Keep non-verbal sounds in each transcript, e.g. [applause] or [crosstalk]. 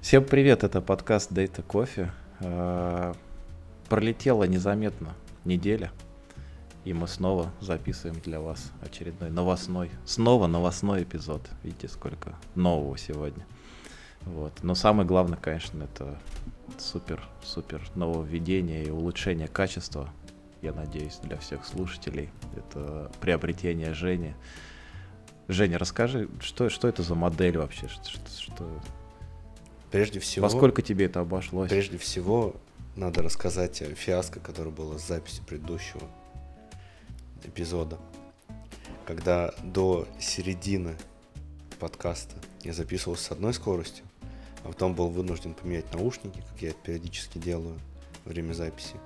Всем привет, это подкаст Data Coffee. Э, Пролетела незаметно неделя, и мы снова записываем для вас очередной новостной, снова новостной эпизод. Видите, сколько нового сегодня. Вот. Но самое главное, конечно, это супер-супер нововведение и улучшение качества, я надеюсь, для всех слушателей. Это приобретение Жени. Женя, расскажи, что, что это за модель вообще? Что, что, Прежде всего... Во сколько тебе это обошлось? Прежде всего, надо рассказать о фиаско, которое было с записью предыдущего эпизода. Когда до середины подкаста я записывался с одной скоростью, а потом был вынужден поменять наушники, как я это периодически делаю во время записи.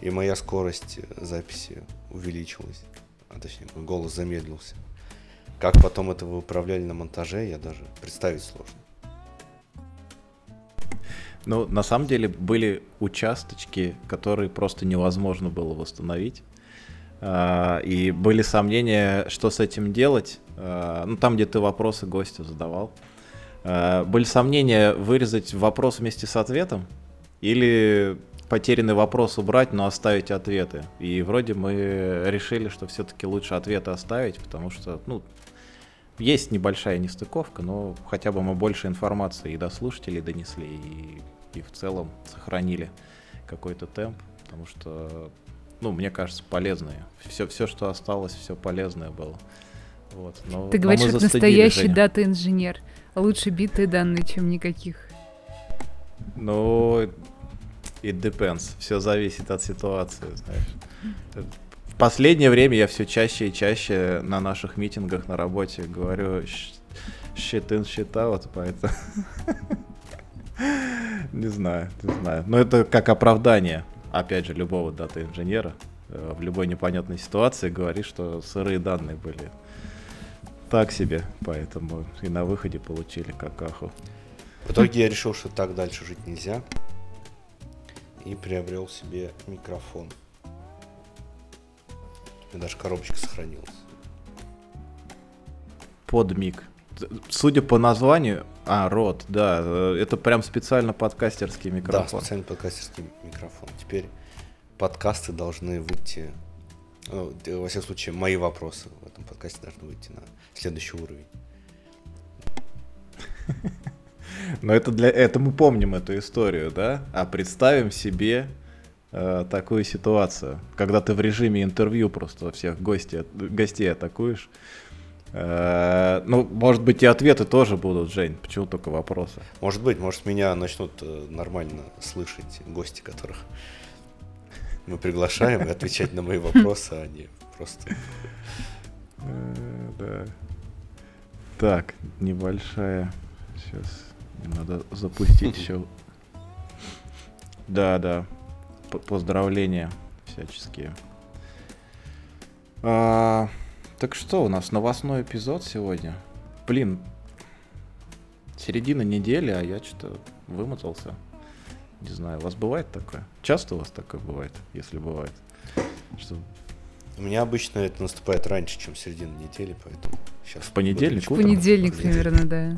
И моя скорость записи увеличилась, а точнее, мой голос замедлился. Как потом это выправляли на монтаже, я даже представить сложно. Ну, на самом деле были участочки, которые просто невозможно было восстановить. А, и были сомнения, что с этим делать. А, ну, там, где ты вопросы гостю задавал. А, были сомнения вырезать вопрос вместе с ответом или потерянный вопрос убрать, но оставить ответы. И вроде мы решили, что все-таки лучше ответы оставить, потому что, ну, есть небольшая нестыковка, но хотя бы мы больше информации и до слушателей донесли, и и в целом сохранили какой-то темп, потому что, ну, мне кажется, полезные. Все, все что осталось, все полезное было. Вот. Но, Ты говоришь, как настоящий дата-инженер. Лучше битые данные, чем никаких. Ну, it depends. Все зависит от ситуации, знаешь. В последнее время я все чаще и чаще на наших митингах на работе говорю shit in, shit out, поэтому... [laughs] Не знаю, не знаю. Но это как оправдание, опять же, любого дата-инженера э, в любой непонятной ситуации говорит, что сырые данные были так себе, поэтому и на выходе получили какаху. В итоге я решил, что так дальше жить нельзя. И приобрел себе микрофон. У меня даже коробочка сохранилась. Под миг. Судя по названию, а, рот, да, э, это прям специально подкастерский микрофон. Да, специально подкастерский микрофон. Теперь подкасты должны выйти, ну, во всяком случае, мои вопросы в этом подкасте должны выйти на следующий уровень. [laughs] Но это для это мы помним эту историю, да? А представим себе э, такую ситуацию, когда ты в режиме интервью просто всех гостей, гостей атакуешь Э, ну, может быть, и ответы тоже будут, Жень. Почему только вопросы? Может быть, может, меня начнут э, нормально слышать гости, которых мы приглашаем, и отвечать на мои [laughs] вопросы, а не просто... Э, да. Так, небольшая. Сейчас надо запустить [laughs] еще. Да, да. Поздравления всяческие. Так что, у нас новостной эпизод сегодня. Блин, середина недели, а я что-то вымотался. Не знаю, у вас бывает такое? Часто у вас такое бывает, если бывает? Что... У меня обычно это наступает раньше, чем середина недели, поэтому сейчас... В понедельник? В понедельник, примерно, да.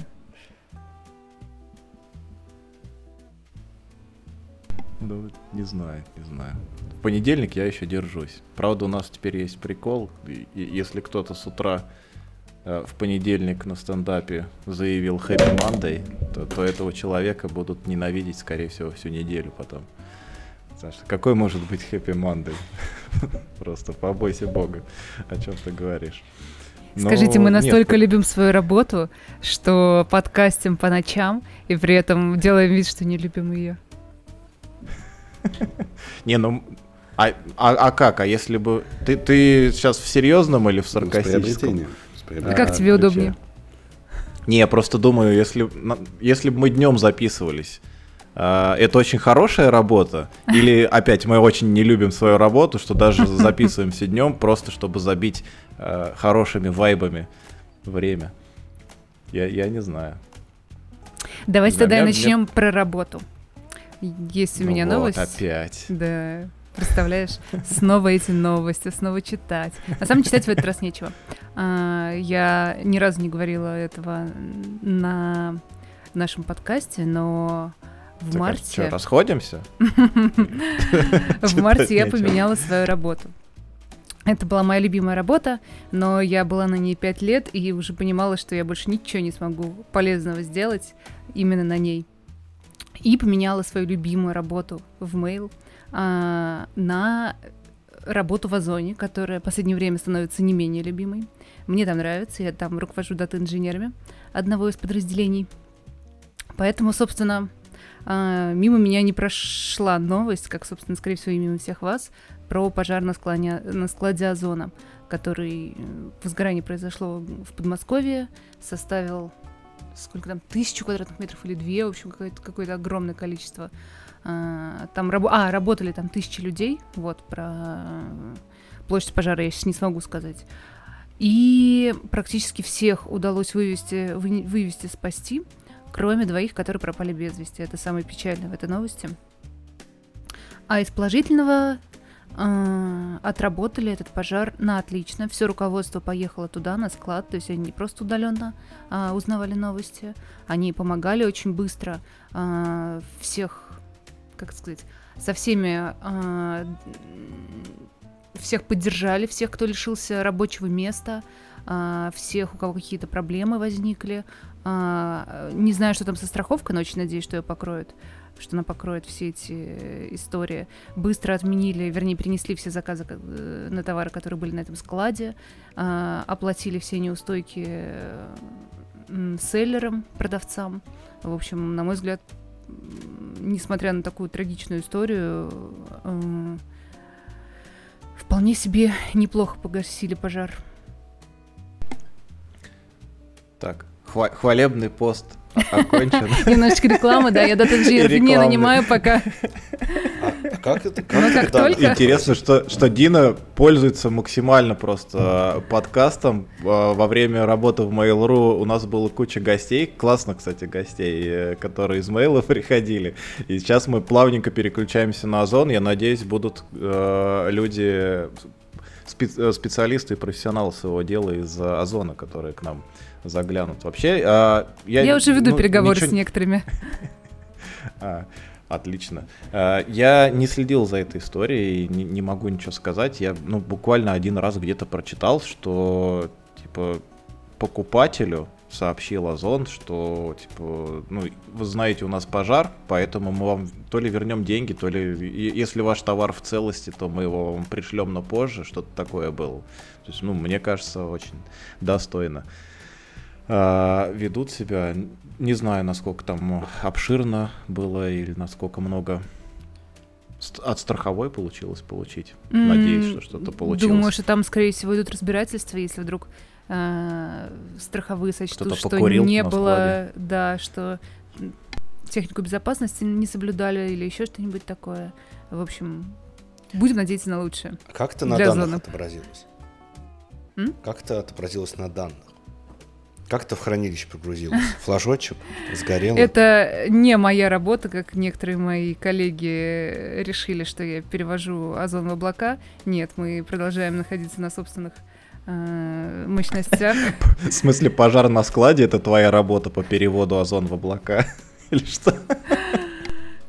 Ну, не знаю, не знаю понедельник я еще держусь. Правда, у нас теперь есть прикол. И, если кто-то с утра э, в понедельник на стендапе заявил Happy Monday, то, то этого человека будут ненавидеть, скорее всего, всю неделю потом. Потому что какой может быть Happy Monday? [laughs] Просто побойся Бога, о чем ты говоришь. Но Скажите, мы настолько нет. любим свою работу, что подкастим по ночам и при этом делаем вид, что не любим ее. [laughs] Не, ну а, а, а как? А если бы... Ты, ты сейчас в серьезном или в саркастическом? А как тебе удобнее? Не, я просто думаю, если, если бы мы днем записывались, Uh, это очень хорошая работа? Или [laughs] опять мы очень не любим свою работу, что даже [laughs] записываемся днем, просто чтобы забить uh, хорошими вайбами время? Я, я не знаю. Давайте Для тогда меня, начнем мне... про работу. Есть у ну меня вот, новость. Опять. Да. Представляешь? Снова эти новости, снова читать. На самом деле читать в этот раз нечего. А, я ни разу не говорила этого на нашем подкасте, но в Так, а марте... чё, расходимся? [laughs] В марте я поменяла свою работу. Это была моя любимая работа, но я была на ней пять лет и уже понимала, что я больше ничего не смогу полезного сделать именно на ней. И поменяла свою любимую работу в Mail а, на работу в Озоне, которая в последнее время становится не менее любимой. Мне там нравится, я там руковожу дата-инженерами одного из подразделений. Поэтому, собственно, а, мимо меня не прошла новость, как, собственно, скорее всего, и мимо всех вас, про пожар на, склоне, на складе Озона, который э, возгорание произошло в Подмосковье, составил сколько там, тысячу квадратных метров или две, в общем, какое-то, какое-то огромное количество. А, Там рабо- а, работали там тысячи людей, вот, про э, площадь пожара я сейчас не смогу сказать. И практически всех удалось вывести, вы- вывести, спасти, кроме двоих, которые пропали без вести. Это самое печальное в этой новости. А из положительного отработали этот пожар на отлично. Все руководство поехало туда, на склад. То есть они не просто удаленно а, узнавали новости, они помогали очень быстро а, всех, как сказать, со всеми а, всех поддержали, всех, кто лишился рабочего места, а, всех, у кого какие-то проблемы возникли. А, Не знаю, что там со страховкой, но очень надеюсь, что ее покроют, что она покроет все эти э, истории. Быстро отменили, вернее, перенесли все заказы на товары, которые были на этом складе, а, оплатили все неустойки э, селлерам, продавцам. В общем, на мой взгляд, несмотря на такую трагичную историю, э, вполне себе неплохо погасили пожар. Так, хва- хвалебный пост окончен. [laughs] Немножечко рекламы, да, я дата не нанимаю пока. А, как это? Интересно, что, что Дина пользуется максимально просто э, подкастом. Э, Во время работы в Mail.ru у нас было куча гостей, классно, кстати, гостей, э, которые из Mail [laughs] приходили. И сейчас мы плавненько переключаемся на Озон. Я надеюсь, будут люди, спе- специалисты и профессионалы своего дела из Озона, которые к нам заглянут. Вообще, э, я... Я уже веду ну, переговоры ничего с некоторыми. [laughs] а, отлично. А, Я не следил за этой историей, не, не могу ничего сказать. Я ну, буквально один раз где-то прочитал, что типа покупателю сообщил Озон, что типа, ну, вы знаете, у нас пожар, поэтому мы вам то ли вернем деньги, то ли если ваш товар в целости, то мы его вам пришлем на позже, что-то такое было. То есть, ну, мне кажется, очень достойно а, ведут себя. Не знаю, насколько там обширно было или насколько много от страховой получилось получить. Надеюсь, что что-то получилось. Думаю, что там, скорее всего, идут разбирательства, если вдруг э, страховые сочтут, что не было, да, что технику безопасности не соблюдали или еще что-нибудь такое. В общем, будем надеяться на лучшее. А Как это на Для данных зоны. отобразилось? М? Как это отобразилось на данных? Как это в хранилище прогрузилось? Флажочек сгорел? Это не моя работа, как некоторые мои коллеги решили, что я перевожу озон в облака. Нет, мы продолжаем находиться на собственных э, мощностях. В смысле, пожар на складе это твоя работа по переводу озон в облака? [laughs] Или что?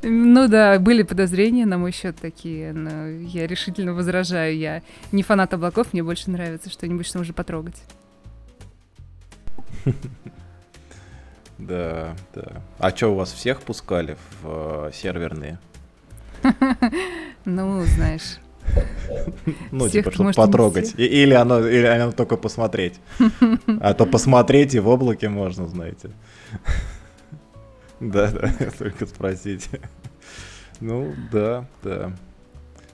Ну да, были подозрения на мой счет такие, но я решительно возражаю. Я не фанат облаков, мне больше нравится что-нибудь, что можно потрогать. [laughs] Да, да. А что, у вас всех пускали в э, серверные? Ну, знаешь. Ну, типа, чтобы потрогать. Или оно, или оно только посмотреть. А то посмотреть и в облаке можно, знаете. Да, да, только спросить. Ну, да, да.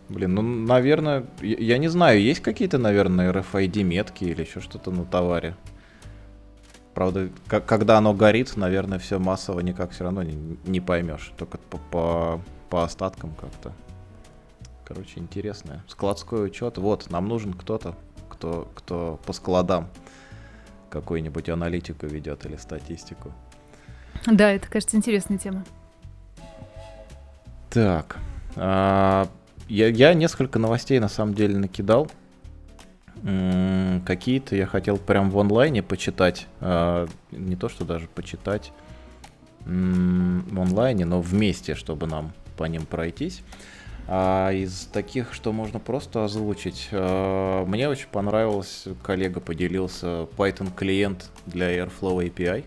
Блин, ну, наверное, я я не знаю, есть какие-то, наверное, RFID-метки или еще что-то на товаре? Правда, когда оно горит, наверное, все массово никак все равно не, не поймешь. Только по, по, по остаткам как-то. Короче, интересное. Складской учет. Вот, нам нужен кто-то, кто, кто по складам какую-нибудь аналитику ведет или статистику. Да, это, кажется, интересная тема. Так. а, я, я несколько новостей на самом деле накидал. Какие-то я хотел прям в онлайне почитать. а, Не то, что даже почитать. в онлайне, но вместе, чтобы нам по ним пройтись. А из таких, что можно просто озвучить, э, мне очень понравилось, коллега поделился Python клиент для Airflow API.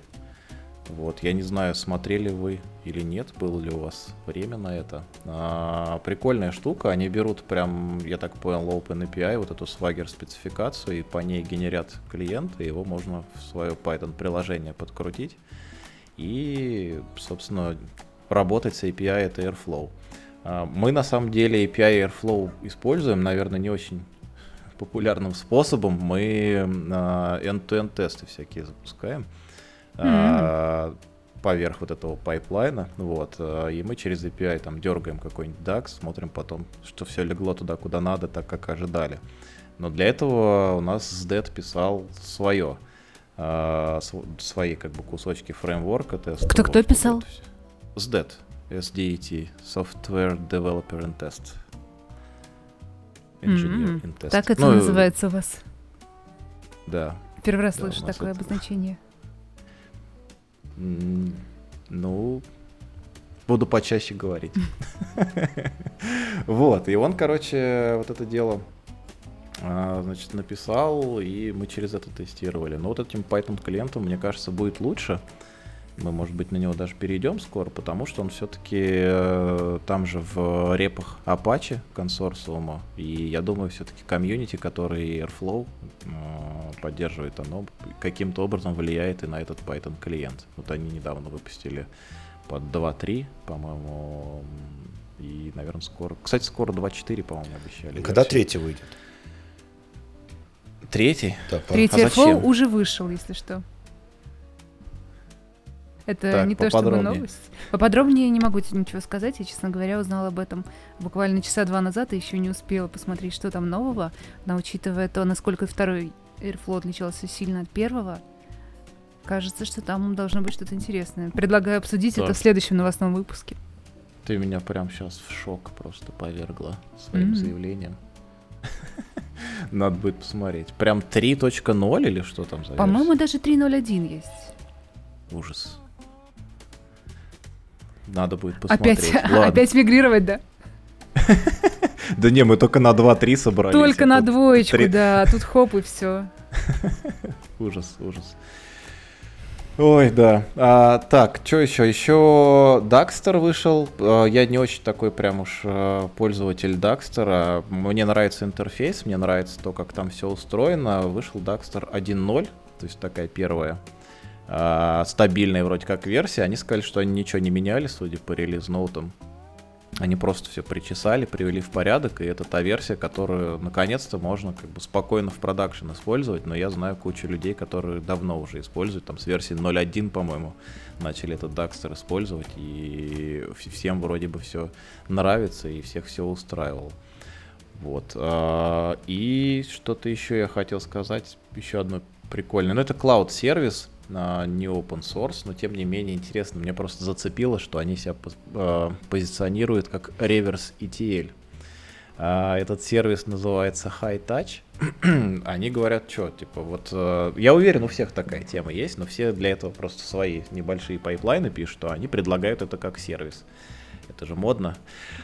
Вот, я не знаю, смотрели вы или нет, было ли у вас время на это. А, прикольная штука, они берут прям, я так понял, OpenAPI, вот эту Swagger спецификацию, и по ней генерят клиент, и его можно в свое Python приложение подкрутить. И, собственно, работать с API это Airflow. А, мы на самом деле API Airflow используем, наверное, не очень популярным способом. Мы а, end-to-end тесты всякие запускаем mm-hmm. поверх вот этого пайплайна. Вот, и мы через API там дергаем какой-нибудь DAG, смотрим потом, что все легло туда, куда надо, так как ожидали. Но для этого у нас SDET писал свое, свои как бы кусочки фреймворка теста. Кто-кто вот, писал? SDET. SDET, Software Developer in Test. Engineer mm-hmm. Test. Так это ну, называется у вас? Да. Первый раз да, слышу такое это... обозначение. Ну, буду почаще говорить. Вот, и он, короче, вот это дело а, значит, написал, и мы через это тестировали. Но вот этим Python клиентом, мне кажется, будет лучше. Мы, может быть, на него даже перейдем скоро, потому что он все-таки э, там же в репах Apache консорциума. И я думаю, все-таки комьюнити, который Airflow э, поддерживает, оно каким-то образом влияет и на этот Python клиент. Вот они недавно выпустили под 2.3, по-моему, и, наверное, скоро... Кстати, скоро 2.4, по-моему, обещали. Когда версию. третий выйдет? Третий? Да, Третий а Airflow уже вышел, если что. Это так, не то чтобы новость. Поподробнее не могу ничего сказать. Я, честно говоря, узнала об этом буквально часа два назад и еще не успела посмотреть, что там нового. Но учитывая то, насколько второй Airflow отличался сильно от первого, кажется, что там должно быть что-то интересное. Предлагаю обсудить да. это в следующем новостном выпуске. Ты меня прям сейчас в шок просто повергла своим mm-hmm. заявлением. [laughs] Надо будет посмотреть. Прям 3.0 или что там за По-моему, даже 3.0.1 есть. Ужас. Надо будет посмотреть. [laughs] Опять, опять мигрировать, да? [laughs] Да не, мы только на 2-3 собрались. Только на двоечку, да, тут хоп и все. [laughs] Ужас, ужас. Ой, да. А, так, что еще? Еще Дакстер вышел. А, я не очень такой прям уж а, пользователь Дакстера. Мне нравится интерфейс, мне нравится то, как там все устроено. Вышел Дакстер 1.0, то есть такая первая э, стабильная вроде как версия. Они сказали, что они ничего не меняли, судя по релиз-ноутам. Они просто все причесали, привели в порядок, и это та версия, которую наконец-то можно как бы спокойно в продакшн использовать, но я знаю кучу людей, которые давно уже используют, там с версии 0.1, по-моему, начали этот Дакстер использовать, и всем вроде бы все нравится, и всех все устраивало. Вот. А, и что-то еще я хотел сказать, еще одно прикольное. Ну, это Cloud сервис, не open source, но тем не менее интересно. Мне просто зацепило, что они себя э, позиционируют как reverse ETL. А, этот сервис называется Hightouch. [clears throat] они говорят, что, типа, вот, э, я уверен, у всех такая тема есть, но все для этого просто свои небольшие пайплайны пишут, что они предлагают это как сервис это же модно,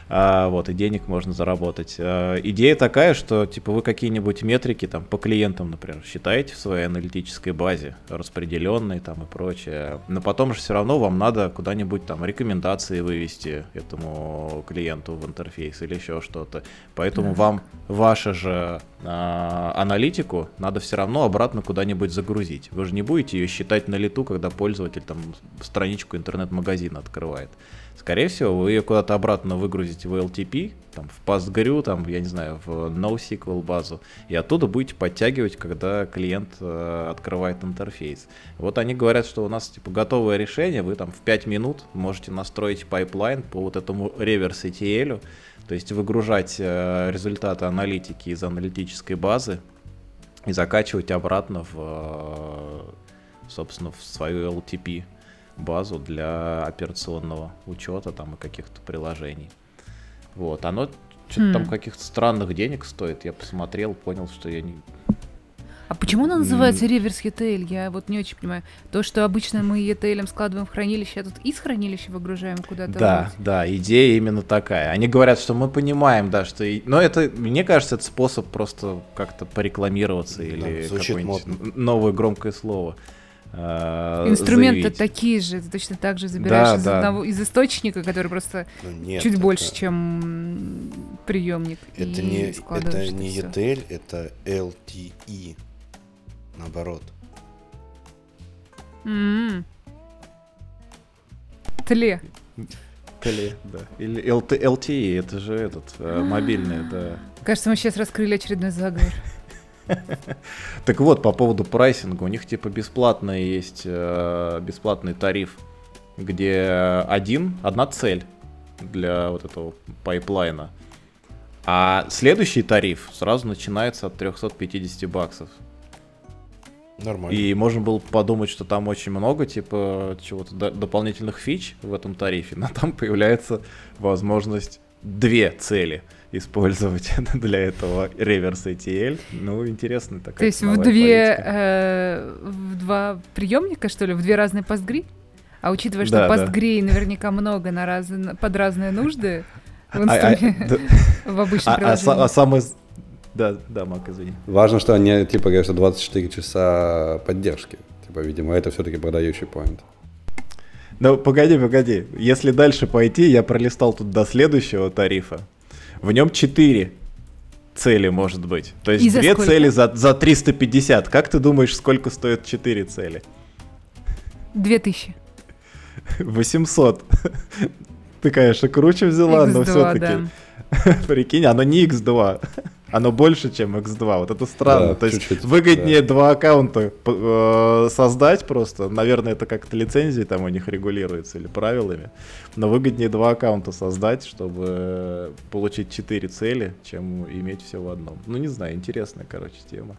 а, вот, и денег можно заработать. А, идея такая, что, типа, вы какие-нибудь метрики, там, по клиентам, например, считаете в своей аналитической базе, распределенные, там, и прочее, но потом же все равно вам надо куда-нибудь, там, рекомендации вывести этому клиенту в интерфейс или еще что-то, поэтому вам ваша же а, аналитику надо все равно обратно куда-нибудь загрузить. Вы же не будете ее считать на лету, когда пользователь там страничку интернет-магазина открывает. Скорее всего, вы ее куда-то обратно выгрузите в OLTP, там, в PostgreSQL, там, я не знаю, в NoSQL базу, и оттуда будете подтягивать, когда клиент э, открывает интерфейс. Вот они говорят, что у нас типа готовое решение, вы там в 5 минут можете настроить пайплайн по вот этому reverse ETL, то есть выгружать э, результаты аналитики из аналитической базы и закачивать обратно в, э, собственно, в свою LTP базу для операционного учета там и каких-то приложений. Вот, оно что-то mm. там каких-то странных денег стоит. Я посмотрел, понял, что я не... А почему она называется реверс ETL? Я вот не очень понимаю. То, что обычно мы ETL складываем в хранилище, а тут из хранилища выгружаем куда-то. Да, вниз. да, идея именно такая. Они говорят, что мы понимаем, да, что... и- Но это, мне кажется, это способ просто как-то порекламироваться или звучит какое-нибудь модно. новое громкое слово. Э, Инструменты заявить. такие же, ты точно так же забираешь Да, из, да. одного, из источника, который просто Ну, нет, чуть это- больше, чем приемник. Это и не, это это не всё. ETL, это LTE. Наоборот. М. Тле. Теле, да. Или LT LTE, это же этот, э, мобильный, да. Кажется, мы сейчас раскрыли очередной заговор. Так вот, по поводу прайсинга, у них типа бесплатный есть э, бесплатный тариф, где один, одна цель для вот этого пайплайна. А следующий тариф сразу начинается от 350 баксов. Нормально. И можно было подумать, что там очень много, типа, чего-то до- дополнительных фич в этом тарифе, но там появляется возможность две цели использовать [laughs] для этого реверс ATL. Ну, интересная такая То есть в две, э, в два приемника, что ли, в две разные постгри? А учитывая, что Да, да. постгрей наверняка много на раз... под разные нужды в, А- а- инструме- [laughs] да, [laughs] в обычном а- а приложении. а самое... Да, да, Мак, извини. Важно, что они, типа, говорят, что 24 часа поддержки. Типа, видимо, это все-таки продающий поинт. Ну, погоди, погоди. Если дальше пойти, я пролистал тут до следующего тарифа. В нем 4 цели может быть. То есть И две цели за, за 350. Как ты думаешь, сколько стоят 4 цели? Две тысячи. 800. Ты, конечно, круче взяла, но X2, все-таки. да. [laughs] Прикинь, оно не X2. [laughs] Оно больше, чем X2. Вот это странно. Да, То есть чуть-чуть, выгоднее два аккаунта э, создать просто. Наверное, это как-то лицензии там у них регулируется или правилами. Но выгоднее два аккаунта создать, чтобы получить четыре цели, чем иметь все в одном. Ну, не знаю, интересная, короче, тема.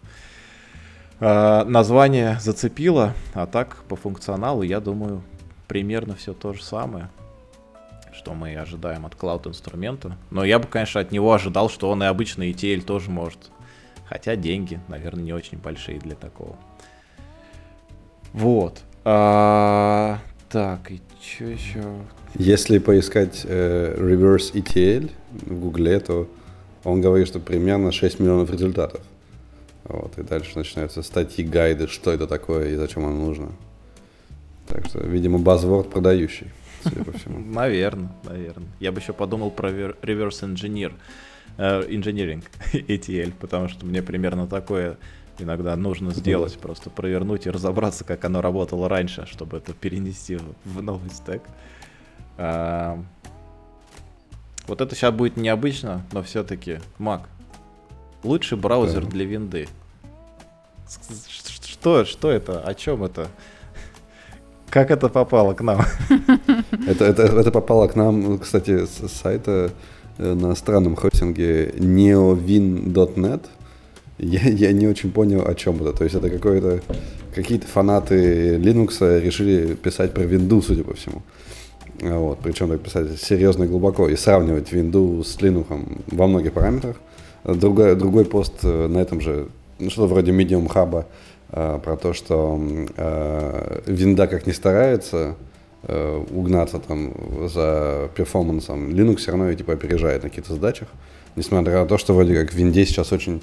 А, название зацепило, а так по функционалу, я думаю, примерно все то же самое что мы ожидаем от клауд-инструмента. Но я бы, конечно, от него ожидал, что он и обычный ETL тоже может. Хотя деньги, наверное, не очень большие для такого. Вот. А, так, и что еще? Если поискать э, reverse ETL в Гугле, то он говорит, что примерно 6 миллионов результатов. Вот, и дальше начинаются статьи, гайды, что это такое и зачем оно нужно. Так что, видимо, buzzword продающий, судя по всему. [laughs] Наверное, наверное. Я бы еще подумал про reverse engineer, engineering ETL, потому что мне примерно такое иногда нужно сделать, просто провернуть и разобраться, как оно работало раньше, чтобы это перенести в- новый стек. А, Вот это сейчас будет необычно, но все-таки Mac. Лучший браузер Да. для винды. Что, что это? О чем это? Как это попало к нам? [laughs] Это, это, это попало к нам, кстати, с сайта э, на странном хостинге neovin.net. Я, я не очень понял, о чем это. То есть это какое-то какие-то фанаты Linux решили писать про винду, судя по всему. А Вот, причем так писать серьезно и глубоко и сравнивать винду с Linux во многих параметрах. Другой, другой пост э, на этом же, ну, что-то вроде Medium Hub, про то, что э, винда как не старается э, угнаться там за перформансом, Linux все равно типа опережает на каких-то задачах. Несмотря на то, что вроде как в винде сейчас очень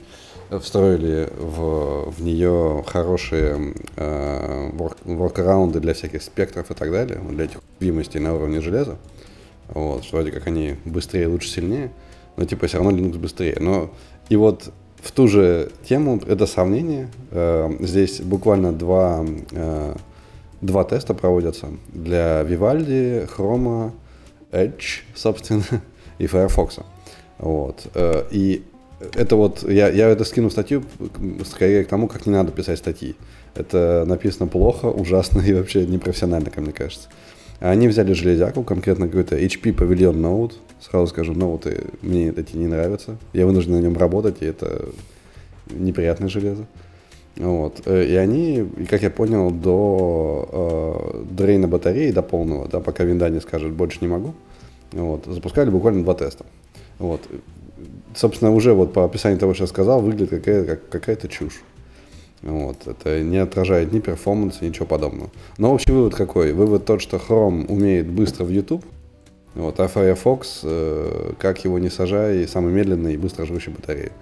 встроили в, в нее хорошие э, ворк- воркараунды для всяких спектров и так далее, для этих уязвимостей на уровне железа. Вот, что вроде как они быстрее, лучше, сильнее, но типа все равно Linux быстрее. Но и вот в ту же тему это сравнение. Э, здесь буквально два, э, два теста проводятся для Vivaldi, Chrome, Edge, собственно, [laughs] и Firefox. Вот. э, И это вот, я, я это скину в статью скорее к тому, как не надо писать статьи. Это написано плохо, ужасно [laughs] и вообще непрофессионально, как мне кажется. Они взяли железяку, конкретно какой-то HP Pavilion Note. Сразу скажу, ноуты мне эти не нравятся. Я вынужден на нем работать, и это неприятное железо. Вот. Э, И они, как я понял, до э, дрейна батареи, до полного, да, пока винда не скажет, больше не могу, вот, запускали буквально два теста. Вот. Собственно, уже вот по описанию того, что я сказал, выглядит какая- как, какая-то чушь. Вот, это не отражает ни перформанса, ничего подобного. Но общий вывод какой? Вывод тот, что Chrome умеет быстро в YouTube, вот, а Firefox, э, как его не сажай, самый медленный и быстро живущий батареи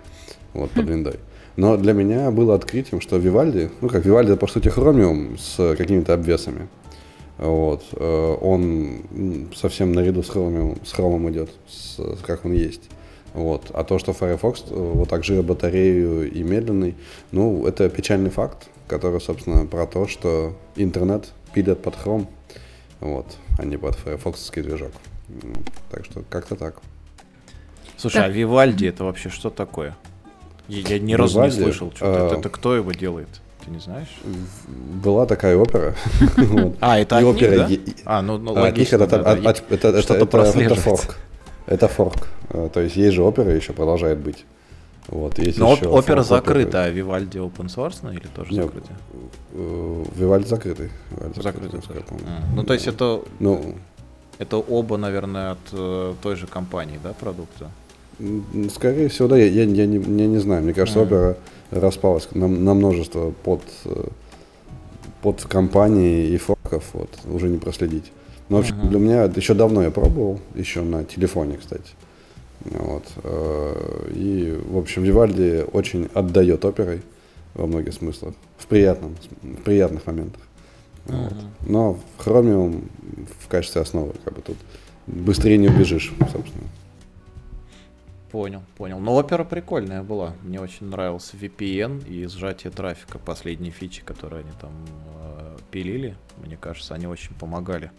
вот, под виндой. Но для меня было открытием, что Vivaldi, ну как Vivaldi, это по сути Chromium с какими-то обвесами. Вот, э, он совсем наряду с Chromium, с Chrome идет, с, как он есть. Вот. А то, что Firefox э, вот так жирит батарею и медленный, ну, это печальный факт, который, собственно, про то, что интернет пилят под Chrome, вот, а не под Firefox движок. Так что как-то так. Слушай, так. а Вивальди это вообще что такое? Я, я ни разу не слышал. Что а... это, это кто его делает? Ты не знаешь? Была такая опера. [laughs] А, это от них, А, ну, ну логично. Это форк. Это форк. Э, то есть есть же опера еще продолжает быть. Вот, есть Но еще опера закрыта, а Вивальди open source или тоже Нет, закрытый? Э, Вивальди закрытый. Вивальди закрытый, закрытый а, ну, то есть это, ну, это оба, наверное, от э, той же компании, да, продукта? Скорее всего, да, я, я, я, не, я не знаю. Мне кажется, а. опера распалась на, на множество под, под компании и форков, вот, уже не проследить. Но, в общем, uh-huh. для меня еще давно я пробовал, еще на телефоне, кстати. Вот. Э, и, в общем, Вивальди очень отдает оперой во многих смыслах, в, приятном, в приятных моментах. Uh-huh. Вот. Но Chromium в качестве основы, как бы тут быстрее не убежишь, собственно. Понял, понял. Но опера прикольная была. Мне очень нравился VPN и сжатие трафика. Последние фичи, которые они там э, пилили, мне кажется, они очень помогали.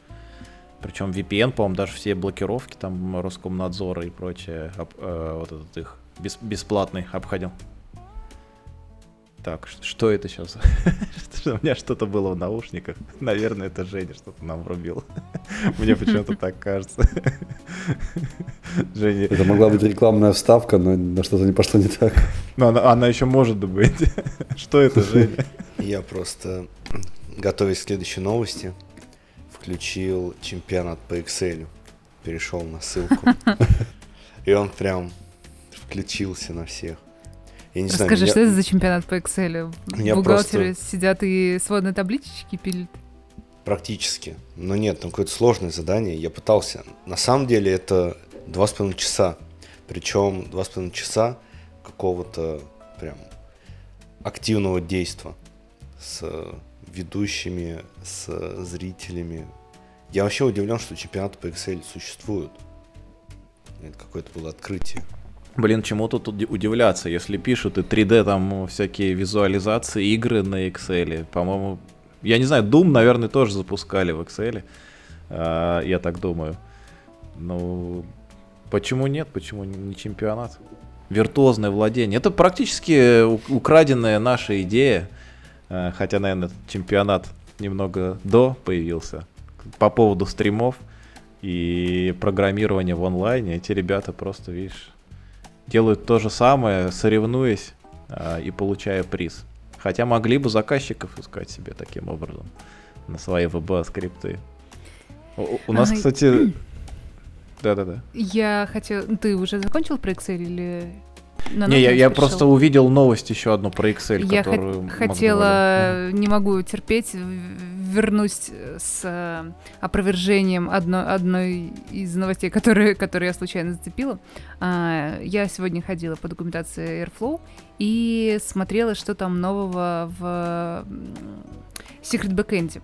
Причем VPN, по-моему, даже все блокировки там Роскомнадзора и прочее, об, э, вот этот их бес, бесплатный обходил. Так, что это сейчас? [laughs] У меня что-то было в наушниках. [laughs] Наверное, это Женя что-то нам врубил. [laughs] Мне почему-то так кажется. Женя... Это могла быть рекламная вставка, но на что-то не пошло не так. Но она, она еще может быть. Что это, Женя? Я просто готовясь к следующей новости, включил чемпионат по Excel, перешел на ссылку. И он прям включился на всех. Я не Расскажи, знаю, что это за чемпионат по Excel? Бухгалтеры просто... сидят и сводные таблички пилят? Практически. Но нет, там какое-то сложное задание. Я пытался. На самом деле это два с половиной часа. Причем два с половиной часа какого-то прям активного действия с ведущими, с зрителями, я вообще удивлен, что чемпионаты по Excel существуют. Это какое-то было открытие. Блин, чему тут удивляться, если пишут и 3D там всякие визуализации, игры на Excel. По-моему, я не знаю, Doom, наверное, тоже запускали в Excel. А, я так думаю. Ну, почему нет? Почему не чемпионат? Виртуозное владение. Это практически украденная наша идея. А, хотя, наверное, чемпионат немного до появился по поводу стримов и программирования в онлайне, эти ребята просто, видишь, делают то же самое, соревнуясь а, и получая приз. Хотя могли бы заказчиков искать себе таким образом на свои VBA-скрипты. У, у нас, а, кстати... [clears throat] Да-да-да. Я хотел... Ты уже закончил про Excel или не, я, я просто увидел новость еще одну про Excel, я которую хотела, не могу терпеть, вернусь с э, опровержением одной, одной из новостей, которые, которые я случайно зацепила. А, я сегодня ходила по документации Airflow и смотрела, что там нового в Secret Backend.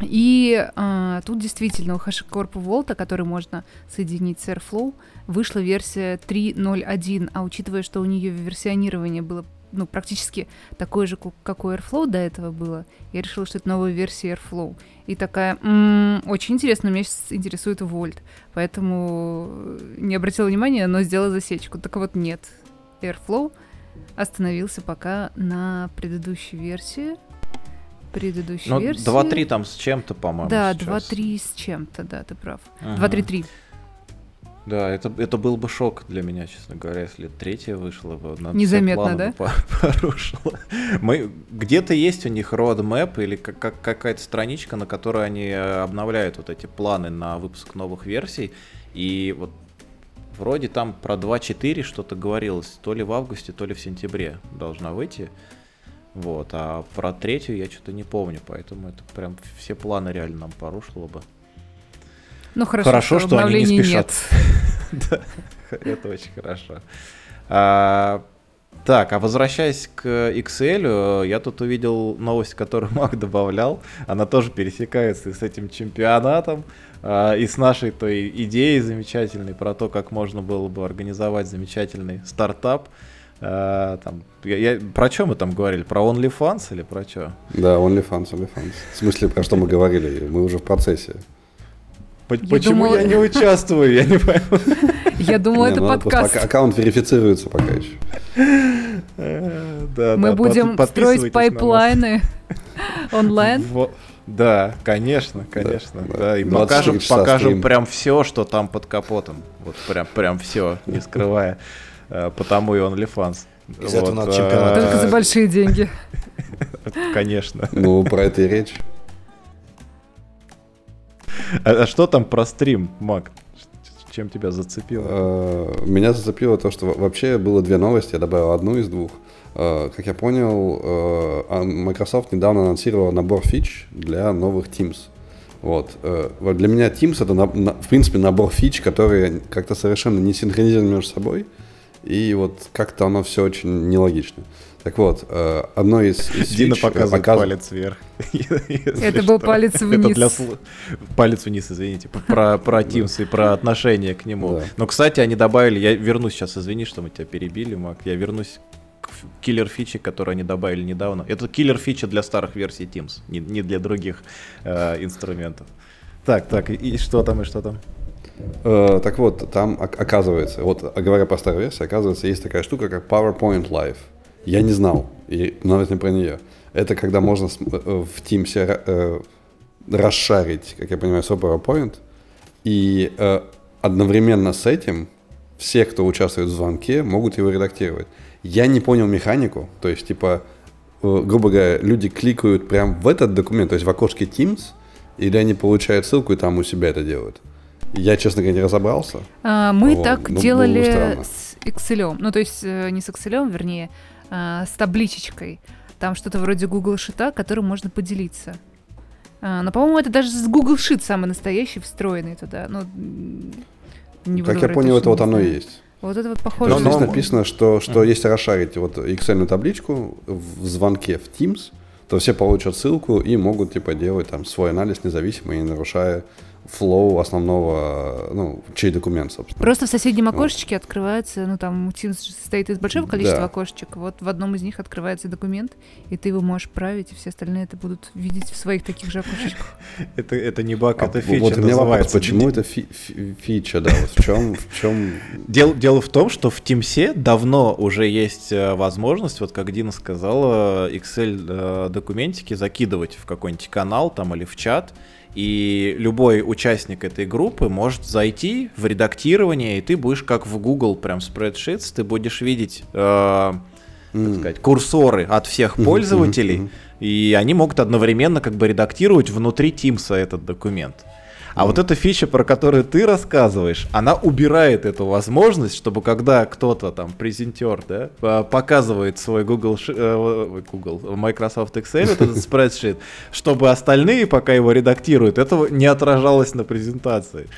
И а, тут действительно у HashiCorp Volta, который можно соединить с Airflow, вышла версия 3.0.1, а учитывая, что у нее версионирование было ну, практически такое же, как у Airflow до этого было, я решила, что это новая версия Airflow. И такая, м-м, очень интересно, меня сейчас интересует Volt, поэтому не обратила внимания, но сделала засечку. Так вот, нет, Airflow остановился пока на предыдущей версии, предыдущей ну, версии. 2.3 там с чем-то, по-моему. Да, 2.3 с чем-то, да, ты прав. Ага. 2.3.3. Да, это, это был бы шок для меня, честно говоря, если третья вышла бы. Незаметно, да? [laughs] Порушила. Мы, где-то есть у них roadmap или как, как, какая-то страничка, на которой они э, обновляют вот эти планы на выпуск новых версий. И вот вроде там про 2.4 что-то говорилось, то ли в августе, то ли в сентябре должна выйти. Вот, а про третью я что-то не помню, поэтому это прям все планы реально нам порушило бы. Ну хорошо, Хорошо, что они не спешат. [laughs] Да, это очень хорошо. А, Так, а возвращаясь к Excel, я тут увидел новость, которую [laughs] Мак добавлял. Она тоже пересекается и с этим чемпионатом, а, и с нашей той идеей замечательной про то, как можно было бы организовать замечательный стартап. А, Там, я, я- про что мы там говорили? Про OnlyFans или про что? Да, OnlyFans, OnlyFans. В смысле, про что мы говорили? Мы уже в процессе. Почему думала- я не участвую? Я не пойму. Я думала, это ну, подкаст. ак- Аккаунт верифицируется пока еще. Э, Мы будем строить пайплайны [laughs] онлайн. Да, конечно, конечно. да. Да, и 24 покажем, покажем стрим. прям все, что там под капотом. Вот прям, прям все, не скрывая. Э, Потому и OnlyFans. Из этого надо чемпионат. э, Только за большие деньги. [laughs] Конечно. Ну, про это и речь. А а что там про стрим, Мак? Чем тебя зацепило? Э, Меня зацепило то, что во- вообще было две новости, я добавил одну из двух. Как я понял, Microsoft недавно анонсировала набор фич для новых Teams. Вот. вот Для меня Teams это, в принципе, набор фич, которые как-то совершенно не синхронизированы между собой. И вот как-то оно все очень нелогично. Так вот, э, одно из, из Дина фич, э, показывает показ- палец вверх. [laughs] Это был палец Это вниз. для слу- [laughs] Палец вниз, извините. Про, про Teams и про отношение к нему. Но, кстати, они добавили, я вернусь сейчас, извини, что мы тебя перебили, Мак. Я вернусь киллер фичи, которую они добавили недавно. Это киллер фича для старых версий Teams, не, не для других э, инструментов. Так, так, и что там, и что там? Э, так вот, там ок- оказывается, вот а говоря по старой версии, оказывается, есть такая штука, как PowerPoint Live. Я не знал, и не про нее. Это когда можно с- э, в Teams э, расшарить, как я понимаю, свой PowerPoint, и э, одновременно с этим все, кто участвует в звонке, могут его редактировать. Я не понял механику, то есть, типа, э, грубо говоря, люди кликают прям в этот документ, то есть в окошке Teams, или они получают ссылку и там у себя это делают. Я, честно говоря, не разобрался. А, Мы Вот, так ну, делали с Excel. Ну, то есть э, не с Excel, вернее, а, с табличечкой. Там что-то вроде Google Sheet, которым можно поделиться. А, Но, по-моему, это даже с Google Sheet самый настоящий, встроенный туда. Ну, не как я понял, это вот оно и есть. Вот это вот похоже. Но- здесь но- написано, что, что если расшарить вот Excel табличку в звонке в Teams, то все получат ссылку и могут типа делать там свой анализ независимо и не нарушая флоу основного, ну, чей документ, собственно. Просто в соседнем окошечке открывается, ну там Teams состоит из большого количества Да. окошечек. Вот в одном из них открывается документ, и ты его можешь править, и все остальные это будут видеть в своих таких же окошечках. [laughs] Это, это не баг, А это вот фича у меня вопрос, почему это фи- фи- фича, да, вот в чем, в чем Дело, дело в том, что в Teams давно уже есть э, возможность, вот как Дина сказала, Excel э, документики закидывать в какой-нибудь канал там или в чат, и любой участник этой группы может зайти в редактирование, и ты будешь как в Google прям Spreadsheets, ты будешь видеть э, так сказать, курсоры от всех пользователей, мгм. и они могут одновременно как бы редактировать внутри Teams этот документ. А вот эта фича, про которую ты рассказываешь, она убирает эту возможность, чтобы когда кто-то там, презентер, да, э, показывает свой Google, э, ой, Google, Microsoft Excel, вот этот спредшит, чтобы остальные, пока его редактируют, этого не отражалось на презентации.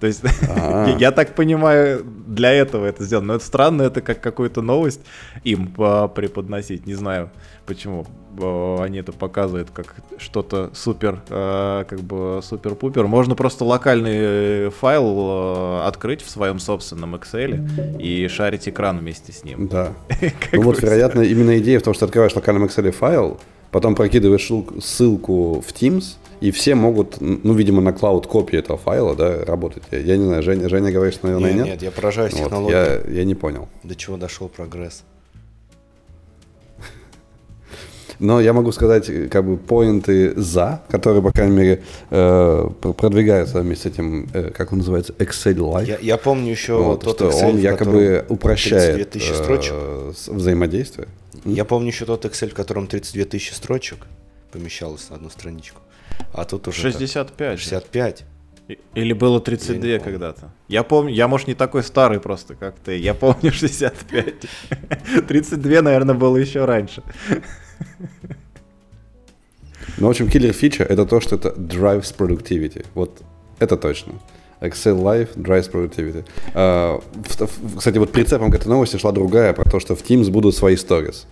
То есть, А. я- [laughs] я так понимаю, для этого это сделано. Но это странно, это как какую-то новость им а, преподносить. Не знаю, почему а, они это показывают как что-то супер, а, как бы супер-пупер. Можно просто локальный э, файл открыть в своем собственном Excel и шарить экран вместе с ним. Да. [laughs] Ну вот, вероятно, именно идея в том, что открываешь в локальном Excel файл, потом прокидываешь ссылку- ссылку в Teams, и все могут, ну, видимо, на клауд копии этого файла, да, работать. Я, я не знаю, Женя, Женя говорит, что, наверное, Нет, нет. нет, я поражаюсь Вот, технологией. я, я не понял. До чего дошел прогресс. Но я могу сказать, э, как бы, поинты за, которые, по крайней мере, э, пр- продвигаются вместе с этим, э, как он называется, Excel Live. Я, я помню еще Вот, тот что Excel, он якобы упрощает 32 тысячи строчек. э, взаимодействие. Я помню еще тот Excel, в котором 32 тысячи строчек помещалось на одну страничку. А тут уже так, 65. 65. И- Или было Я 32 не помню. когда-то. Я помню, я, может, не такой старый просто, как ты. Я помню [laughs] 65. 32, [laughs] наверное, было еще раньше. Ну, в общем, киллер фича это то, что это drives productivity. Вот это точно. Excel Live drives productivity. А, кстати, вот прицепом к этой новости шла другая про то, что в Teams будут свои stories.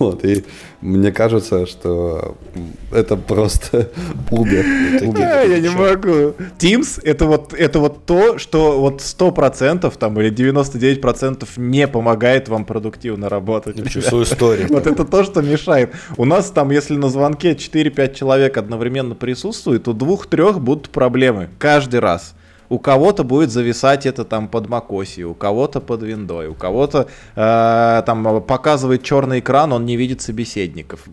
Вот, и мне кажется, что это просто [laughs] Uber. Я не могу. Teams это вот, это вот то, что вот 100% там или 99% не помогает вам продуктивно работать. Свою историю. Вот это то, что мешает. У нас там, если на звонке 4-5 человек одновременно присутствует, то двух-трех будут проблемы каждый раз у кого-то будет зависать это там под макоси, у кого-то под виндой, у кого-то э, там показывает черный экран, он не видит собеседников.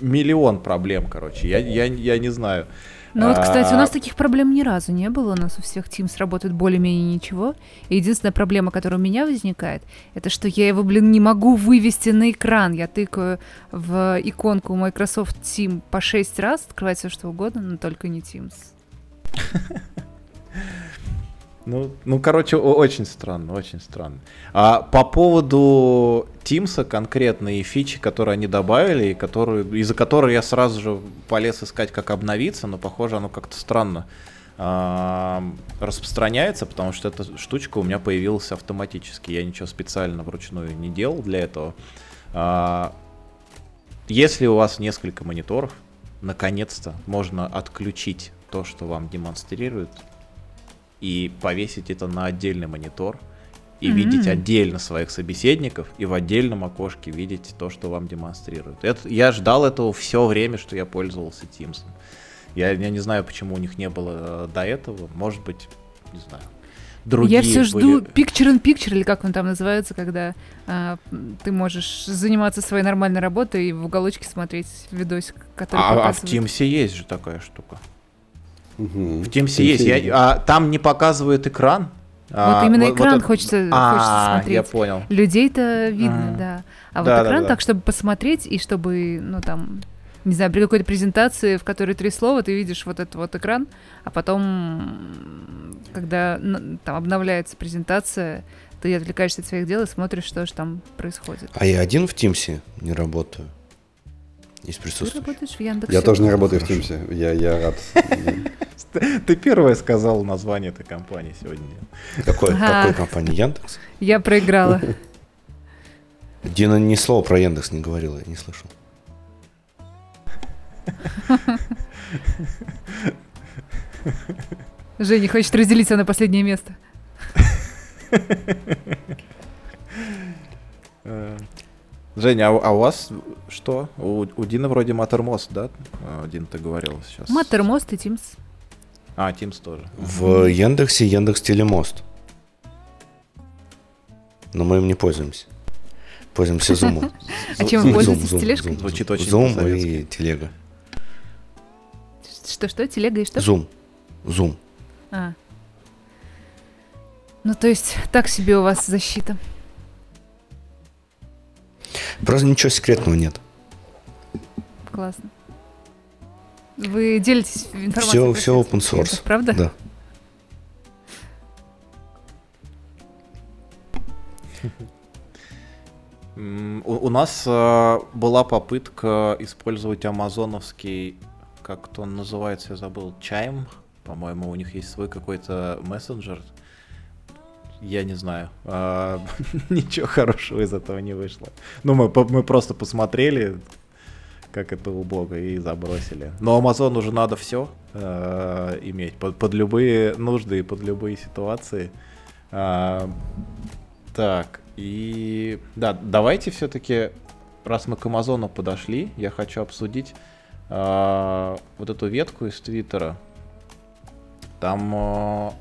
Миллион проблем, короче, я, я, я не знаю. Ну вот, кстати, у нас таких проблем ни разу не было. У нас у всех Teams работает более-менее ничего. И единственная проблема, которая у меня возникает, это что я его, блин, не могу вывести на экран. Я тыкаю в иконку Microsoft Team по 6 раз, открывать все что угодно, но только не Teams. [laughs] Ну, ну, короче, очень странно, очень странно. А по поводу Тимса конкретно и фичи, которые они добавили, и которые, из-за которой я сразу же полез искать, как обновиться, но, похоже, оно как-то странно а, распространяется, потому что эта штучка у меня появилась автоматически. Я ничего специально вручную не делал для этого. А, если у вас несколько мониторов, наконец-то можно отключить то, что вам демонстрирует и повесить это на отдельный монитор и mm-hmm. видеть отдельно своих собеседников и в отдельном окошке видеть то, что вам демонстрируют. Это, я ждал этого все время, что я пользовался Teams. Я, я не знаю, почему у них не было э, до этого. Может быть, не знаю. Другие я все жду были... picture in picture, или как он там называется, когда а, ты можешь заниматься своей нормальной работой и в уголочке смотреть видосик, который а, показывает. а в Teams есть же такая штука. Угу. В Teams есть. Я, а, там не показывает экран. Вот а, именно вот, экран вот хочется, а, хочется смотреть. я понял. Людей-то видно, а. да. А да, вот экран да, да. так, чтобы посмотреть и чтобы, ну там, не знаю, при какой-то презентации, в которой три слова, ты видишь вот этот вот экран, а потом, когда там обновляется презентация, ты отвлекаешься от своих дел и смотришь, что же там происходит. А я один в Тимсе не работаю из присутствующих. Ты работаешь в Яндексе. Я тоже не работаю в Тимсе. Я, я рад. Ты первая сказал название этой компании сегодня. Какой, какой компании? Яндекс? Я проиграла. [laughs] Дина ни слова про Яндекс не говорила, я не слышал. [laughs] Женя хочет разделиться на последнее место. Женя, а, а у вас что? У, у Дины вроде Матермост, да? А, Дин, ты говорил сейчас. Матермост и Teams. А, Teams тоже. В Яндексе Яндекс Телемост. Но мы им не пользуемся. Пользуемся Zoom. [laughs] А чем вы пользуетесь? Тележкой? Звучит очень Zoom и Телега. Что-что? Телега и что? Zoom. Zoom. А. Ну, то есть, так себе у вас защита. Просто ничего секретного нет. Классно. Вы делитесь информацией? Все, все open source. правда? Да. У, нас э, была попытка использовать амазоновский, как-то он называется, я забыл, Chime, по-моему, у них есть свой какой-то мессенджер, я не знаю. А, [laughs] ничего хорошего из этого не вышло. Ну, мы, мы просто посмотрели, как это у Бога, и забросили. Но Amazon уже надо все э, иметь под, под любые нужды и под любые ситуации. А, так, и да, давайте все-таки, раз мы к Амазону подошли, я хочу обсудить а, вот эту ветку из Твиттера. Там а,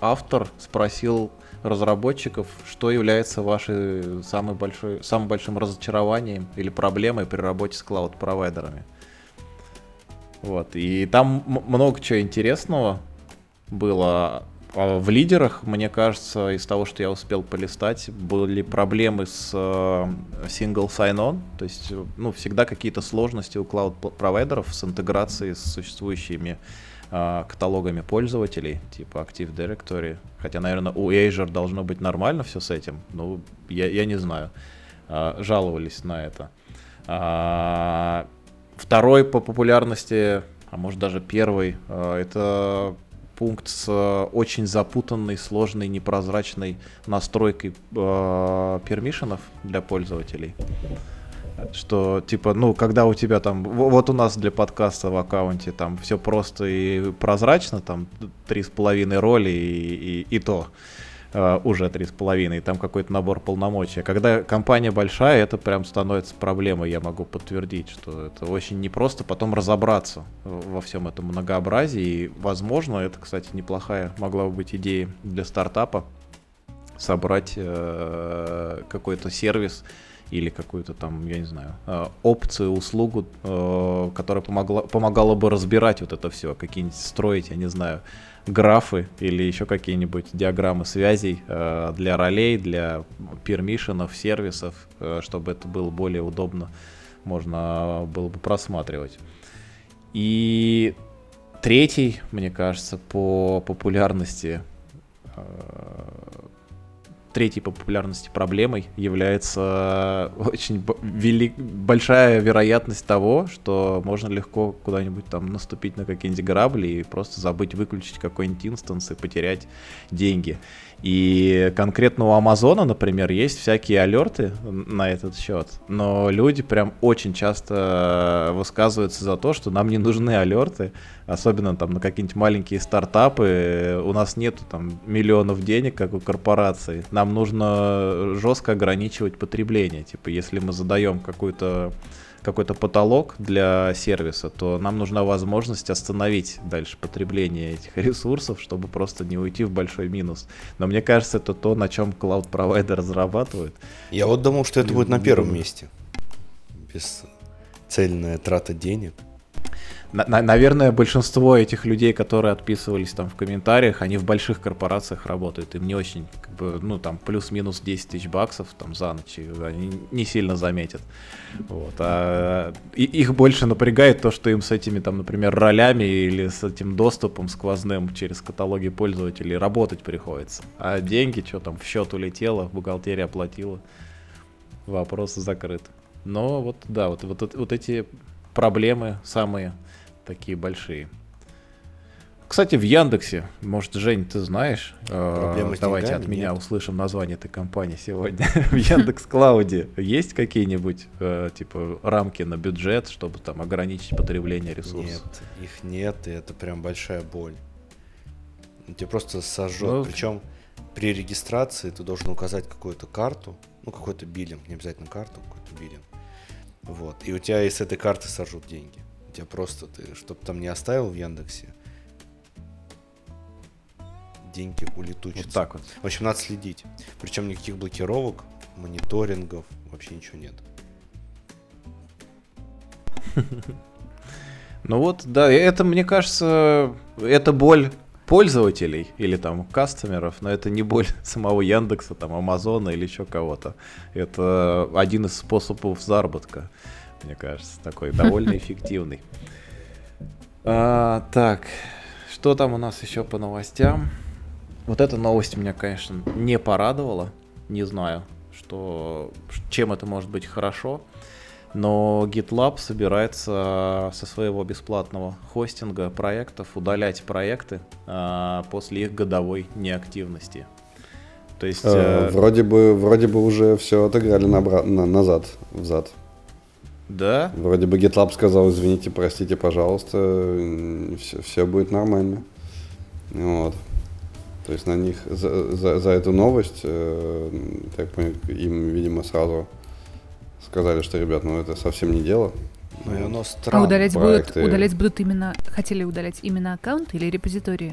автор спросил разработчиков, что является вашей самой большой, самым большим разочарованием или проблемой при работе с клауд-провайдерами. Вот. И там много чего интересного было. А в лидерах, мне кажется, из того, что я успел полистать, были проблемы с э, single sign-on, то есть, ну, всегда какие-то сложности у клауд-провайдеров с интеграцией с существующими э, каталогами пользователей, типа Active Directory. Хотя, наверное, у Azure должно быть нормально все с этим, но я, я не знаю. Э, жаловались на это. А, второй по популярности, а может даже первый, а, это пункт с очень запутанной, сложной, непрозрачной настройкой э, пермишенов для пользователей. Что, типа, ну, когда у тебя там, вот у нас для подкаста в аккаунте там все просто и прозрачно, там три с половиной роли и, и, и то uh, уже три с половиной, там какой-то набор полномочий. А когда компания большая, это прям становится проблемой, я могу подтвердить, что это очень непросто потом разобраться во всем этом многообразии. И, возможно, это, кстати, неплохая могла бы быть идея для стартапа собрать uh, какой-то сервис, или какую-то там, я не знаю, э, опцию, услугу, которая помогла, помогала бы разбирать вот это все, какие-нибудь строить, я не знаю, графы или еще какие-нибудь диаграммы связей э, для ролей, для пермишенов, сервисов, э, чтобы это было более удобно, можно было бы просматривать. И третий, мне кажется, по популярности э, третьей по популярности проблемой является очень велик, большая вероятность того, что можно легко куда-нибудь там наступить на какие-нибудь грабли и просто забыть выключить какой-нибудь инстанс и потерять деньги. И конкретно у Амазона, например, есть всякие алерты на этот счет, но люди прям очень часто высказываются за то, что нам не нужны алерты, особенно там на какие-нибудь маленькие стартапы. У нас нету там миллионов денег, как у корпораций. Нам нужно жестко ограничивать потребление. Типа, если мы задаем какую-то какой-то потолок для сервиса, то нам нужна возможность остановить дальше потребление этих [laughs] ресурсов, чтобы просто не уйти в большой минус. Но мне кажется, это то, на чем клауд-провайдер разрабатывает. Я вот думал, что это будет на первом месте. Бесцельная трата денег – на, наверное, большинство этих людей, которые отписывались там в комментариях, они в больших корпорациях работают. Им не очень, как бы, ну, там, плюс-минус 10 тысяч баксов там за ночь, они не сильно заметят. Вот. А и, их больше напрягает то, что им с этими, там, например, ролями или с этим доступом сквозным через каталоги пользователей работать приходится. А деньги, что там, в счет улетело, бухгалтерия оплатила, вопрос закрыт. Но вот, да, вот, вот, вот эти проблемы самые такие большие. Кстати, в Яндексе, может, Жень, ты знаешь, э, давайте от меня нет. услышим название этой компании сегодня. [laughs] в Яндекс Клауде есть какие-нибудь э, типа рамки на бюджет, чтобы там ограничить потребление ресурсов? Нет, их нет, и это прям большая боль. Тебе просто сожжет. Ну, Причем при регистрации ты должен указать какую-то карту, ну какой-то биллинг, не обязательно карту, какой-то биллинг. Вот. И у тебя из этой карты сожжут деньги. У тебя просто ты, чтобы там не оставил в Яндексе, деньги улетучатся. Вот так вот. В общем, надо следить. Причем никаких блокировок, мониторингов, вообще ничего нет. [laughs] Ну вот, да, это, мне кажется, это боль пользователей или там кастомеров, но это не боль [laughs] самого Яндекса, там Амазона или еще кого-то. Это один из способов заработка мне кажется, такой довольно [laughs] эффективный. А, так, что там у нас еще по новостям? Вот эта новость меня, конечно, не порадовала. Не знаю, что, чем это может быть хорошо. Но GitLab собирается со своего бесплатного хостинга проектов удалять проекты а, после их годовой неактивности. То есть... Э, э, вроде, бы, вроде бы уже все отыграли на, на, назад, взад. Да? Вроде бы GitLab сказал, извините, простите, пожалуйста, все, все будет нормально. Вот. То есть на них за, за, за эту новость, э, так понял, им, видимо, сразу сказали, что, ребят, ну это совсем не дело. Ну, и оно странно. А удалять будут, удалять будут именно, хотели удалять именно аккаунт или репозитории?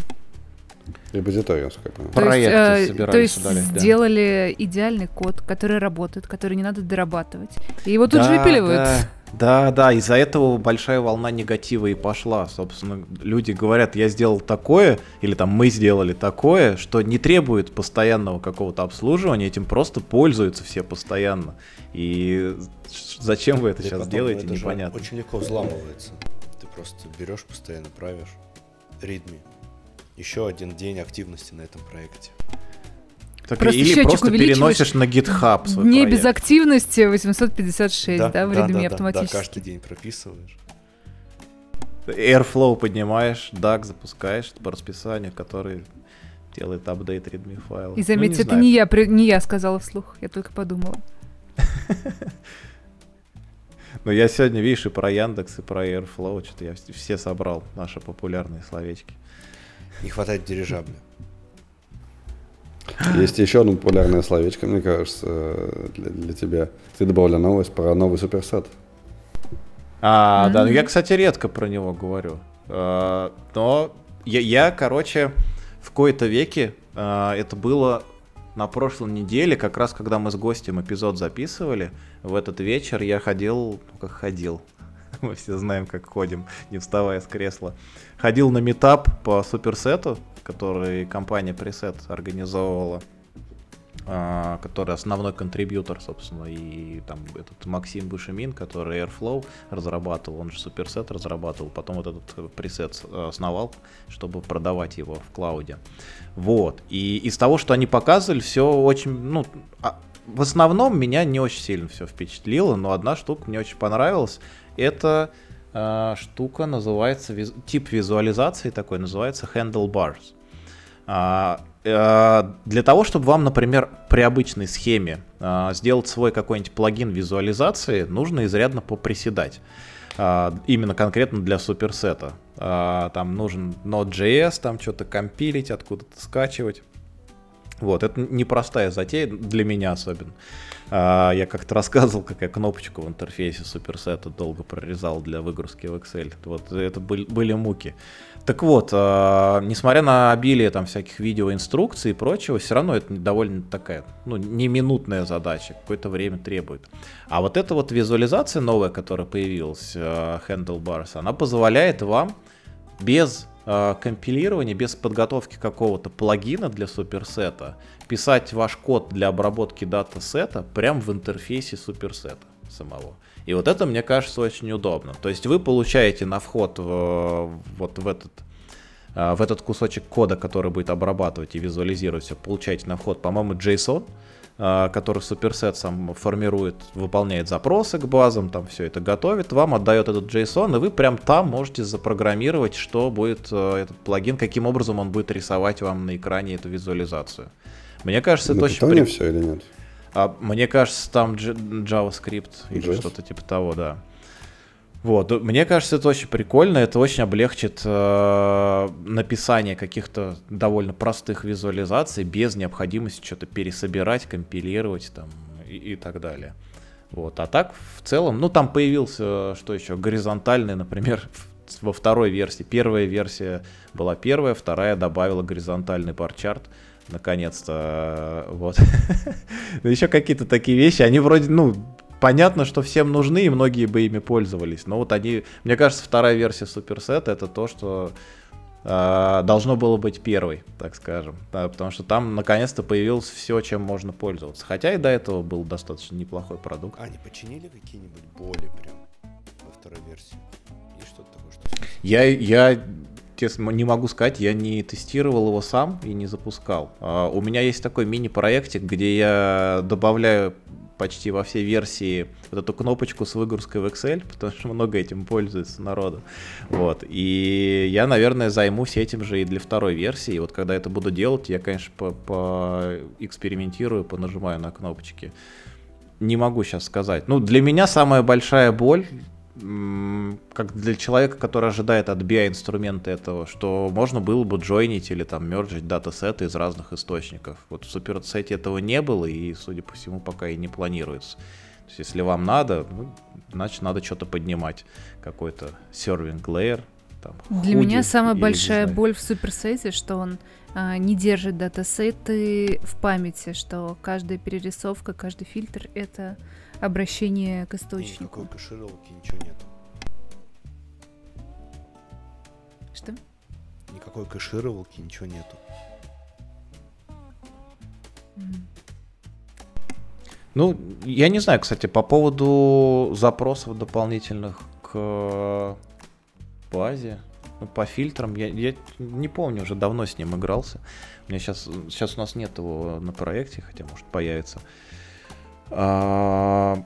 Репозиторий, насколько я понимаю. Проекты э, То есть удалить, сделали да. идеальный код, который работает, который не надо дорабатывать. И его тут да, же выпиливают. Да. Да, да, из-за этого большая волна негатива и пошла. Собственно, люди говорят, я сделал такое, или там мы сделали такое, что не требует постоянного какого-то обслуживания, этим просто пользуются все постоянно. И зачем вы это и сейчас делаете, это непонятно. очень легко взламывается. Ты просто берешь, постоянно правишь. Readme. Еще один день активности на этом проекте. Так, Просто или просто переносишь на GitHub свой Не проект. без активности 856, да, в да, ритме да, автоматически. Да, каждый день прописываешь. Airflow поднимаешь, DAG запускаешь по расписанию, который делает апдейт readme файла. И заметьте, Ну, это знаю. не я, при- не я сказала вслух, я только подумала. [laughs] Но я сегодня, видишь, и про Яндекс, и про Airflow, что-то я вс- все собрал, наши популярные словечки. Не хватает дирижабля. Есть еще одно популярное словечко, мне кажется, для, для тебя. Ты добавила новость про новый суперсет. А, да, ну я, кстати, редко про него говорю. А, но я, я, короче, в кои-то веке, а, это было на прошлой неделе, как раз когда мы с гостем эпизод записывали, в этот вечер я ходил, ну как ходил, [laughs] мы все знаем, как ходим, не вставая с кресла. Ходил на метап по суперсету, который компания Preset организовывала а, который основной контрибьютор, собственно, и там этот Максим Бушемин, который Airflow разрабатывал, он же Superset разрабатывал, потом вот этот пресет основал, чтобы продавать его в клауде. Вот. И из того, что они показывали, все очень, ну, а, в основном меня не очень сильно все впечатлило, но одна штука мне очень понравилась. Это а, штука называется, виз- тип визуализации такой называется handlebars. А, э, Для того, чтобы вам, например, при обычной схеме а, сделать свой какой-нибудь плагин визуализации, нужно изрядно поприседать. А, Именно конкретно для суперсета. А, Там нужен Node.js, там что-то компилить, откуда-то скачивать. Вот, это непростая затея для меня особенно. А, Я как-то рассказывал, как я кнопочку в интерфейсе суперсета долго прорезал для выгрузки в Excel. Вот это были, были муки. Так вот, а, несмотря на обилие там всяких видеоинструкций и прочего, все равно это довольно такая, ну, не минутная задача, какое-то время требует. А вот эта вот визуализация новая, которая появилась, а, Handlebars, она позволяет вам без э, без подготовки какого-то плагина для суперсета, писать ваш код для обработки датасета прямо в интерфейсе суперсета самого. И вот это, мне кажется, очень удобно. То есть вы получаете на вход в, вот в этот э, в этот кусочек кода, который будет обрабатывать и визуализировать все, получаете на вход, по-моему, JSON, э, который суперсет сам формирует, выполняет запросы к базам, там все это готовит, вам отдает этот JSON, и вы прям там можете запрограммировать, что будет э, этот плагин, каким образом он будет рисовать вам на экране эту визуализацию. Мне кажется, это На очень при- все или нет? а, мне кажется, там JavaScript или что-то типа того, да. Вот, э, мне кажется, это очень прикольно, это очень облегчит э, написание каких-то довольно простых визуализаций без необходимости что-то пересобирать, компилировать там и, и так далее. Вот, а так в целом, ну там появился, что еще, горизонтальный, например, [laughs] во второй версии. Первая версия была первая, вторая добавила горизонтальный барчарт. Наконец-то, э, вот. [laughs] Еще какие-то такие вещи, они вроде, ну, понятно, что всем нужны, и многие бы ими пользовались. Но вот они, мне кажется, вторая версия суперсета это то, что э, должно было быть первой, так скажем. Да, потому что там наконец-то появилось все, чем можно пользоваться. Хотя и до этого был достаточно неплохой продукт. А, они починили какие-нибудь боли прям во второй версии? Есть что-то такое, что... Я, я честно не могу сказать, я не тестировал его сам и не запускал. А, у меня есть такой мини-проектик, где я добавляю почти во все версии вот эту кнопочку с выгрузкой в Excel, потому что много этим пользуется народу. Вот. И я, наверное, займусь этим же и для второй версии. И вот когда это буду делать, я, конечно, по- поэкспериментирую, понажимаю на кнопочки. Не могу сейчас сказать. Ну, для меня самая большая боль, как для человека, который ожидает от BI-инструмента этого, что можно было бы джойнить или там мерджить датасеты из разных источников. Вот в суперсете этого не было и, судя по всему, пока и не планируется. То есть, если вам надо, ну, значит, надо что-то поднимать. Какой-то serving layer. Там, Для меня самая большая боль в суперсете, что он а, не держит датасеты в памяти, что каждая перерисовка, каждый фильтр — это обращение к Никакой источнику. кэшировалки, ничего нету. Что? Никакой кэшировалки, ничего нету. Ну, я не знаю, кстати, по поводу запросов дополнительных к базе. Ну, по фильтрам, я, я не помню, уже давно с ним игрался. У меня сейчас, сейчас у нас нет его на проекте, хотя может появится. А, по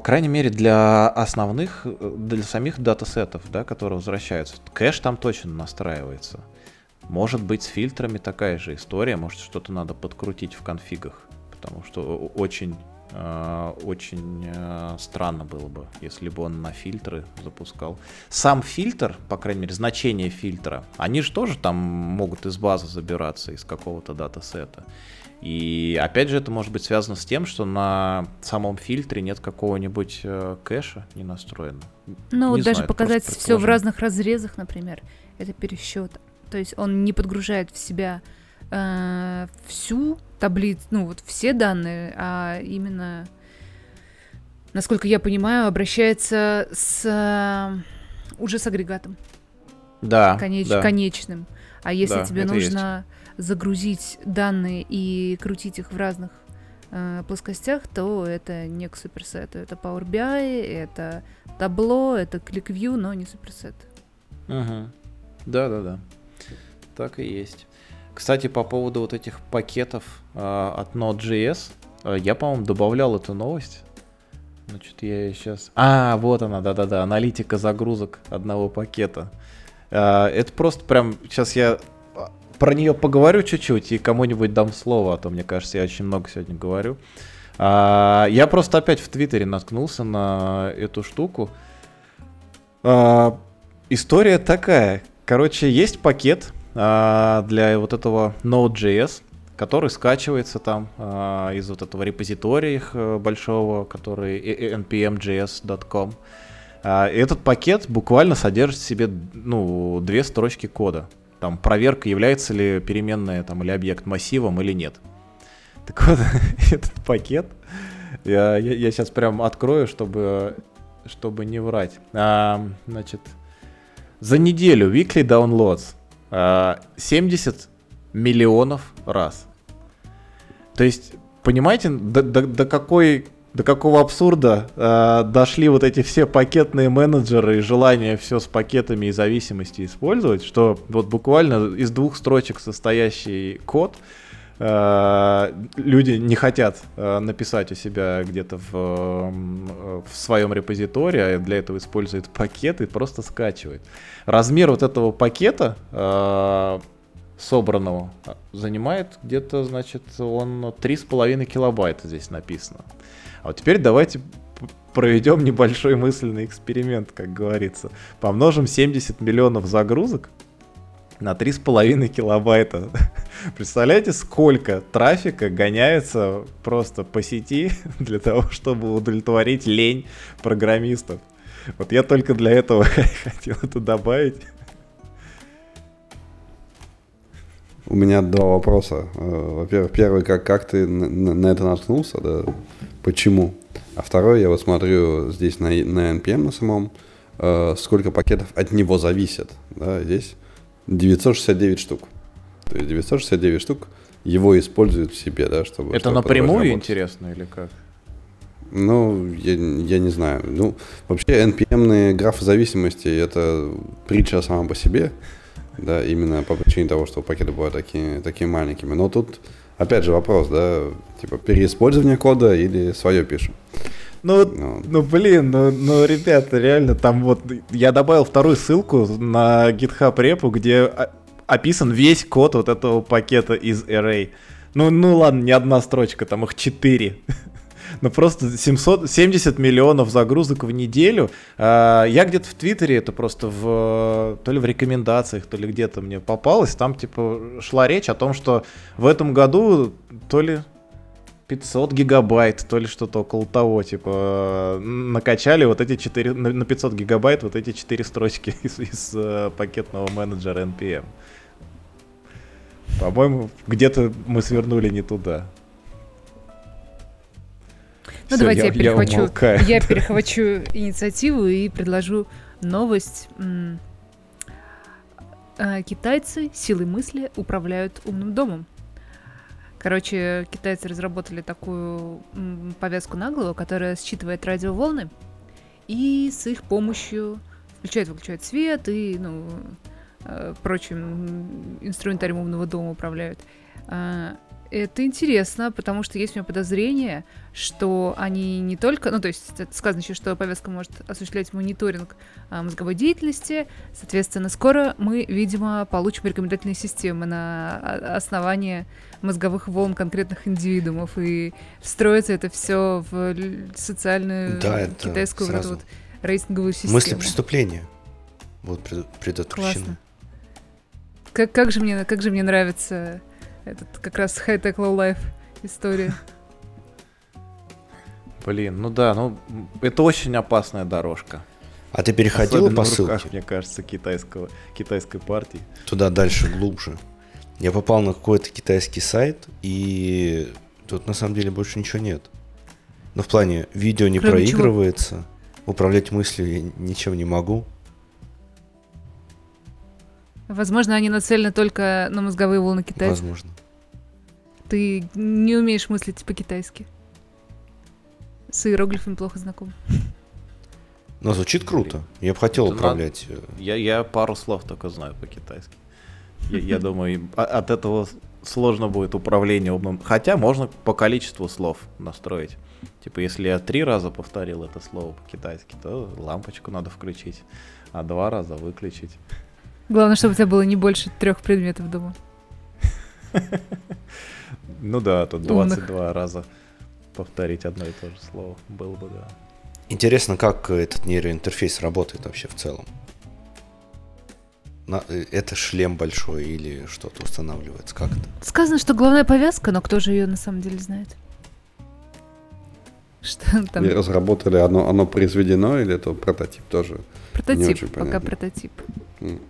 крайней мере, для основных, для самих датасетов, да, которые возвращаются. Кэш там точно настраивается. Может быть, с фильтрами такая же история, может, что-то надо подкрутить в конфигах, потому что очень э, очень э, странно было бы, если бы он на фильтры запускал. Сам фильтр, по крайней мере, значение фильтра, они же тоже там могут из базы забираться, из какого-то датасета. И опять же, это может быть связано с тем, что на самом фильтре нет какого-нибудь э, кэша не настроено. Ну, не даже знаю, показать все в разных разрезах, например, это пересчет. То есть он не подгружает в себя э, всю таблицу, ну вот все данные, а именно, насколько я понимаю, обращается с э, уже с агрегатом. Да. Конеч, да. Конечным. А если да, тебе нужно есть. Загрузить данные и крутить их в разных э, плоскостях, то это не к суперсету. Это Power BI, это табло, это ClickView, но не суперсет. Угу. Да, да, да. Так и есть. Кстати, по поводу вот этих пакетов э, от Node.js, э, я, по-моему, добавлял эту новость. Значит, я сейчас... А, вот она, да-да-да, аналитика загрузок одного пакета. Э, это просто прям... Сейчас я а, про нее поговорю чуть-чуть и кому-нибудь дам слово, а то, мне кажется, я очень много сегодня говорю. А, я просто опять в Твиттере наткнулся на эту штуку. А, история такая. Короче, есть пакет, а, для вот этого Node.js, который скачивается там а, из вот этого репозитория их э, большого, который npmjs.com. А, этот пакет буквально содержит в себе ну, две строчки кода. Там проверка, является ли переменная там, или объект массивом или нет. Так вот, [laughs] этот пакет, я, я, я сейчас прям открою, чтобы, чтобы не врать. А, значит, за неделю weekly downloads 70 э, миллионов раз. То есть, понимаете, до, до, до какой до какого абсурда э, дошли вот эти все пакетные менеджеры и желание все с пакетами и зависимости использовать, что вот буквально из двух строчек состоящий код э, люди не хотят э, написать у себя где-то в, э, в своем репозитории, а для этого используют пакет и просто скачивают. Размер вот этого пакета э, собранного занимает где-то, значит, он 3,5 килобайта здесь написано. А вот теперь давайте проведем небольшой мысленный эксперимент, как говорится. Помножим 70 миллионов загрузок на 3,5 килобайта. [laughs] Представляете, сколько трафика гоняется просто по сети [laughs] для того, чтобы удовлетворить лень программистов? Вот я только для этого [laughs] хотел это добавить. У меня два вопроса. Э, во-первых, первый, как, как ты на, на это наткнулся, да? Почему? А второй, я вот смотрю здесь на, на NPM на самом, э, сколько пакетов от него зависит. Да? Здесь 969 штук. То есть 969 штук его используют в себе, да, чтобы... Это чтобы напрямую интересно или как? Ну, я, я не знаю. Ну, вообще NPM-ные графы зависимости это притча сама по себе, да, именно по причине того, что пакеты бывают такие, такими маленькими. Но тут, опять же, вопрос, да, типа переиспользование кода или свое пишем. Ну, ну, ну, блин, ну, ну, ребята, реально, там вот, я добавил вторую ссылку на GitHub репу, где описан весь код вот этого пакета из Array. Ну, ну ладно, не одна строчка, там их четыре. [laughs] ну просто 770 миллионов загрузок в неделю. А, я где-то в Твиттере это просто в то ли в рекомендациях, то ли где-то мне попалось. Там типа шла речь о том, что в этом году то ли 500 гигабайт, то ли что-то около того, типа, накачали вот эти 4, на 500 гигабайт вот эти 4 строчки [laughs] из, из uh, пакетного менеджера NPM. По-моему, где-то мы свернули не туда. Ну, давайте я, я перехвачу. Я, я перехвачу инициативу и предложу новость. А, китайцы силой мысли управляют умным домом. Короче, китайцы разработали такую повязку на голову, которая считывает радиоволны, и с их помощью включают-выключают свет и, ну, э, прочим инструментарием умного дома управляют. А, это интересно, потому что есть у меня подозрение, что они не только... Ну, то есть сказано еще, что повязка может осуществлять мониторинг а, мозговой деятельности. Соответственно, скоро мы, видимо, получим рекомендательные системы на основании мозговых волн конкретных индивидуумов. И встроится это все в социальную Да, это китайскую сразу. вот рейтинговую систему. Мысли преступления будут пред- предотвращены. Классно. Как, как, же мне, как же мне нравится этот как раз high-tech low-life история. Блин, ну да, ну это очень опасная дорожка. А ты переходил Особенно по в руках, ссылке мне кажется, китайского, китайской партии. туда дальше, глубже? Я попал на какой-то китайский сайт, и тут на самом деле больше ничего нет. Ну, в плане, видео не Кроме чего? проигрывается, управлять мыслью я ничем не могу. Возможно, они нацелены только на мозговые волны китайцев. Возможно. Ты не умеешь мыслить по-китайски. С иероглифами плохо знаком. Но звучит круто. Я бы хотел Это управлять. э, Я, я пару слов только знаю по-китайски. Я, я думаю, о- от этого сложно будет управление умным. Хотя можно по количеству слов настроить. Типа, если я три раза повторил это слово по-китайски, то лампочку надо включить, а два раза выключить. Главное, чтобы у тебя было не больше трех предметов дома. [laughs] Ну да, тут Умных. 22 раза повторить одно и то же слово было бы, да. Интересно, как этот нейроинтерфейс работает вообще в целом. На- э, это шлем большой или что-то устанавливается как-то? Сказано, что главная повязка, но кто же ее на самом деле знает? [laughs] Что там? И разработали, оно, оно произведено или это прототип тоже? Прототип, пока понятно. прототип. М.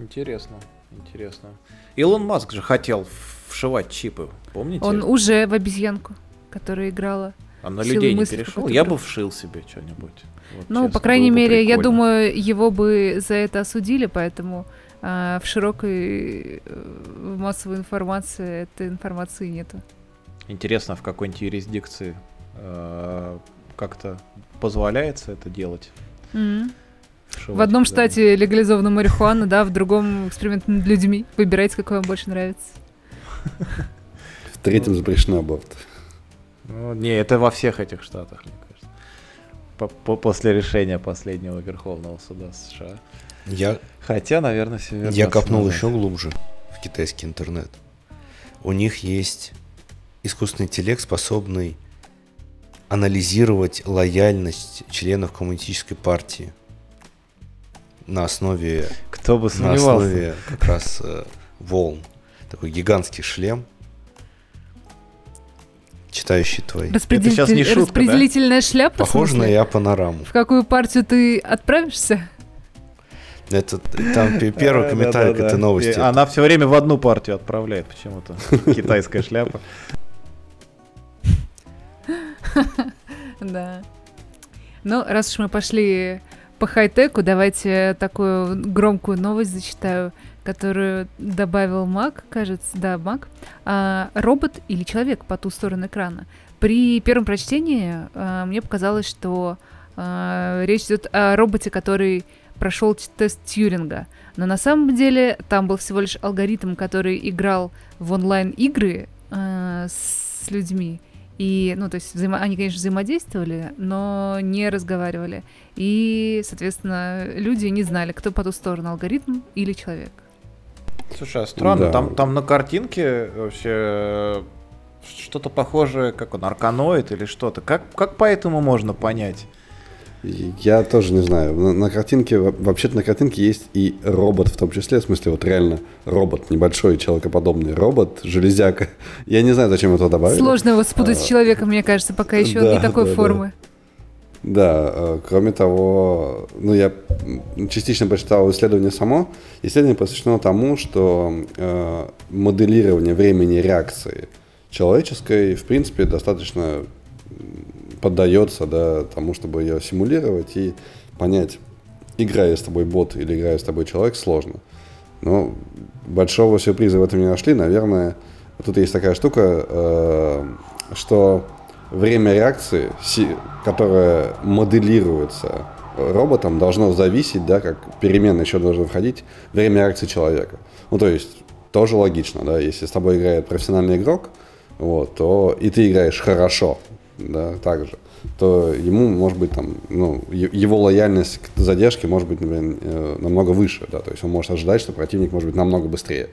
Интересно, интересно. Илон Маск же хотел вшивать чипы, помните? Он уже в обезьянку, которая играла. А на людей не перешел? Я бы вшил себе что-нибудь. Вот Ну, честно, по крайней мере, я прикольно. думаю, его бы за это осудили, поэтому а, в широкой э, в массовой информации этой информации нету. Интересно, в какой-нибудь юрисдикции э, как-то позволяется это делать? Мгм. Вшивать В одном штате легализована марихуана, да, в другом эксперимент над людьми. Выбирайте, какой вам больше нравится. В третьем запрещено аборт. Ну, не, это во всех этих штатах, мне кажется. По- по- после решения последнего Верховного суда США. Я, Хотя, наверное, все я копнул еще глубже в китайский интернет. У них есть искусственный интеллект, способный анализировать лояльность членов коммунистической партии на основе Кто бы на сомневался. основе как раз э, волн. Такой гигантский шлем, читающий твои. Распределитель- щас не шутка, да? Распределительная шляпа, в Похоже на я панораму. В какую партию ты отправишься? Это там пе- первый комментарий [laughs] к этой новости. Она все время в одну партию отправляет почему-то. [laughs] Китайская шляпа. [laughs] Да. Ну, раз уж мы пошли по хай-теку, давайте такую громкую новость зачитаю, которую добавил Мак, кажется, да, Мак. А, робот или человек по ту сторону экрана. При первом прочтении а, мне показалось, что а, речь идет о роботе, который прошел тест Тьюринга. Но на самом деле там был всего лишь алгоритм, который играл в онлайн-игры а, с людьми. И, ну, то есть взаимо- они, конечно, взаимодействовали, но не разговаривали. И, соответственно, люди не знали, кто по ту сторону, алгоритм или человек. Слушай, а странно, Да. там, там на картинке вообще э, что-то похожее, как он, арканоид или что-то. Как, как по этому можно понять? Я тоже не знаю. На, на картинке, во- вообще-то на картинке есть и робот в том числе, в смысле вот реально робот, небольшой человекоподобный робот, железяка. [laughs] Я не знаю, зачем это добавили. Сложно его спутать с человеком, мне кажется, пока еще [laughs] да, не такой да, да. формы. Да, э, кроме того, ну я частично прочитал исследование само. Исследование посвящено тому, что э, моделирование времени реакции человеческой, в принципе, достаточно поддается да, тому, чтобы ее симулировать и понять, играя с тобой бот или играя с тобой человек, сложно. Но большого сюрприза в этом не нашли. Наверное, тут есть такая штука, э, что время реакции, которое моделируется роботам должно зависеть, да, как переменные еще должны входить, время реакции человека. Ну, то есть, тоже логично, да, если с тобой играет профессиональный игрок, вот, то и ты играешь хорошо, да, так же, то ему, может быть, там, ну, его лояльность к задержке может быть, например, э, намного выше, да, то есть он может ожидать, что противник может быть намного быстрее.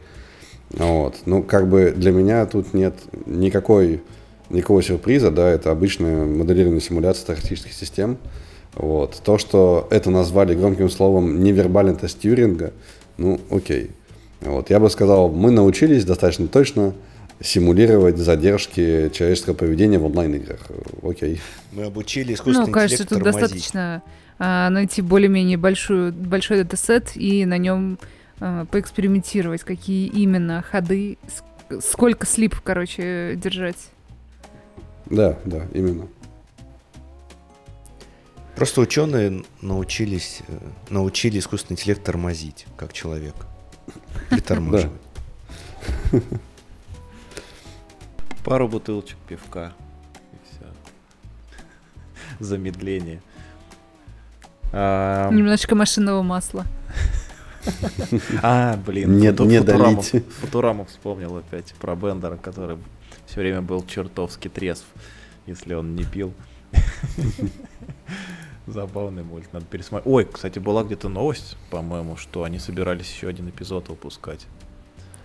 Вот. Ну, как бы для меня тут нет никакой, никакого сюрприза, да, это обычная моделирование симуляции статистических систем. Вот. То, что это назвали громким словом невербальный тест Тьюринга, ну, окей. Вот. Я бы сказал, мы научились достаточно точно симулировать задержки человеческого поведения в онлайн-играх. Окей. Мы обучили искусственный Ну, кажется, тут тормозить. достаточно а, найти более-менее большую, большой датасет и на нем а, поэкспериментировать, какие именно ходы, ск- сколько слип, короче, держать. Да, да, именно. Просто ученые научились, э, научили искусственный интеллект тормозить, как человек. Притормаживать. [laughs] Пару бутылочек пивка. И все. [laughs] Замедление. А, Немножечко машинного масла. [laughs] А, блин, Не- не Футураму- долить. [laughs] Футураму вспомнил опять про Бендера, который все время был чертовски трезв, если он не пил. Забавный мульт, надо пересмотреть. Ой, кстати, была где-то новость, по-моему, что они собирались еще один эпизод выпускать.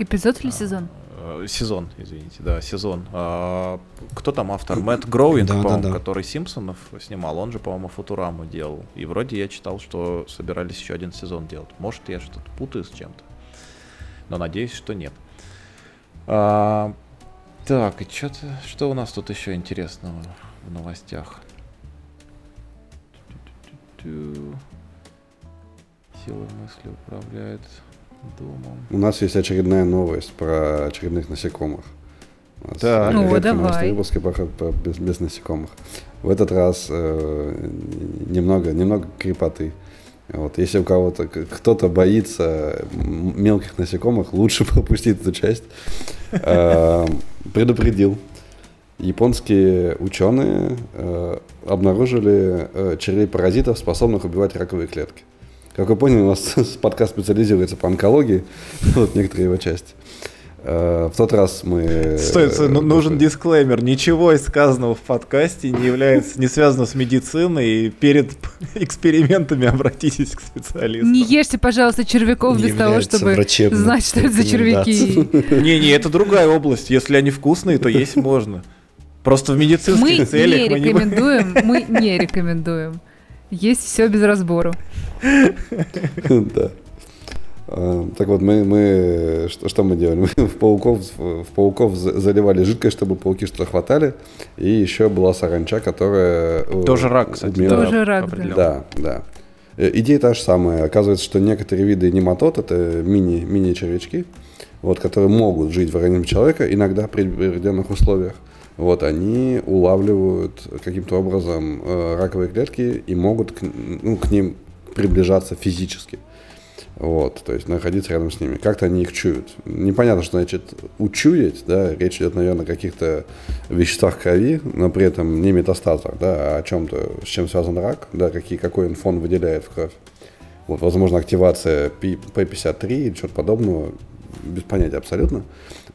Эпизод или А, сезон? э, Сезон, извините, да, сезон. А, Кто там автор? Мэтт Гроуин, Да, да, по-моему, да. который Симпсонов снимал, он же, по-моему, Футураму делал. И вроде я читал, что собирались еще один сезон делать. Может, я что-то путаю с чем-то. Но надеюсь, что нет. А, Так, и что-то, что у нас тут еще интересного в новостях? Сила мысли управляет домом. У нас есть очередная новость про очередных насекомых. У нас Так. Ну, редкие давай. выпуски проходят про- без, без насекомых. В этот раз э, немного, немного крепоты. Вот, если у кого-то кто-то боится мелких насекомых, лучше [laughs] пропустить эту часть. Э, Предупредил. Японские ученые э, обнаружили э, червей паразитов, способных убивать раковые клетки. Как вы поняли, у нас [laughs] подкаст специализируется по онкологии, [laughs] вот некоторые его части. Э, В тот раз мы... Стой, стой, ну, э, нужен дисклеймер. Ничего из сказанного в подкасте не является, не связано с медициной. И перед [laughs] экспериментами обратитесь к специалисту. Не ешьте, пожалуйста, червяков Не без того, чтобы знать, что это за червяки. Не-не, это другая область. Если они вкусные, то есть можно. Просто в Мы медицинских не целях мы не рекомендуем, мы не рекомендуем. Есть все без разбору. [laughs] Да. А, Так вот, мы, мы что, что мы делали? [laughs] Мы в пауков, в пауков за- заливали жидкость, чтобы пауки что-то хватали. И еще была саранча, которая... э, Тоже рак, кстати. умела- да, Тоже рак, да. Да, да. Э, Идея та же самая. Оказывается, что некоторые виды нематод, это мини, мини-червячки, вот, которые могут жить в организме человека, иногда при определенных условиях. Вот, они улавливают каким-то образом э, раковые клетки и могут к, ну, к ним приближаться физически. Вот, то есть находиться рядом с ними. Как-то они их чуют. Непонятно, что значит учуять, да, речь идет, наверное, о каких-то веществах крови, но при этом не метастазах, да, а о чем-то, с чем связан рак, да, какие, какой он фон выделяет в кровь. Вот, возможно, активация P- P53 или что-то подобного, без понятия абсолютно.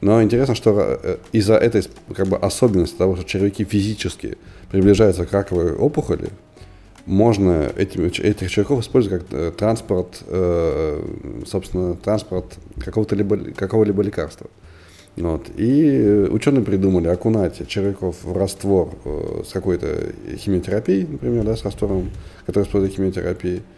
Но интересно, что э, из-за этой как бы, особенности того, что червяки физически приближаются к раковой опухоли, можно этим, этих червяков использовать как э, транспорт, э, собственно, транспорт какого-то либо, какого-либо лекарства. Вот. И ученые придумали окунать червяков в раствор э, с какой-то химиотерапией, например, да, с раствором, который использует химиотерапии. Э,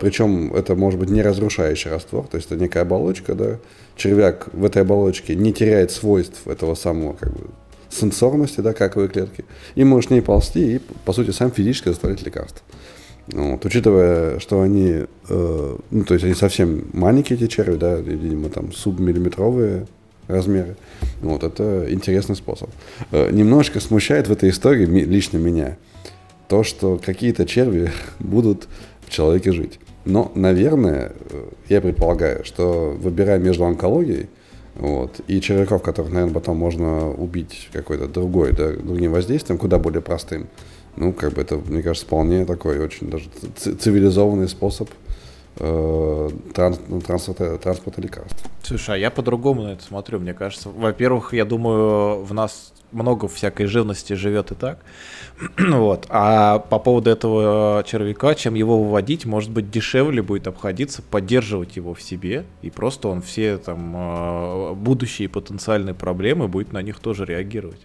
Причем это может быть не разрушающий раствор, то есть это некая оболочка, да. Червяк в этой оболочке не теряет свойств этого самого как бы, сенсорности, да, каковой клетки, и может с ней ползти и, по сути, сам физически доставлять лекарства. Вот, учитывая, что они, э, ну, то есть они совсем маленькие эти черви, да, видимо, там субмиллиметровые размеры. Вот, это интересный способ. Э, немножко смущает в этой истории лично меня то, что какие-то черви [laughs] будут в человеке жить. Но, наверное, э, я предполагаю, что выбирая между онкологией вот, и червяков, которых, наверное, потом можно убить какой-то другой, да, другим воздействием, куда более простым, Ну, как бы это, мне кажется, вполне такой очень даже цивилизованный способ э, транс, ну, транспорта, транспорта лекарств. Слушай, а я по-другому на это смотрю. Мне кажется, во-первых, я думаю, в нас много всякой живности живет и так. [clears throat] вот. А по поводу этого червяка, чем его выводить, может быть, дешевле будет обходиться, поддерживать его в себе, и просто он все там э, будущие потенциальные проблемы будет на них тоже реагировать.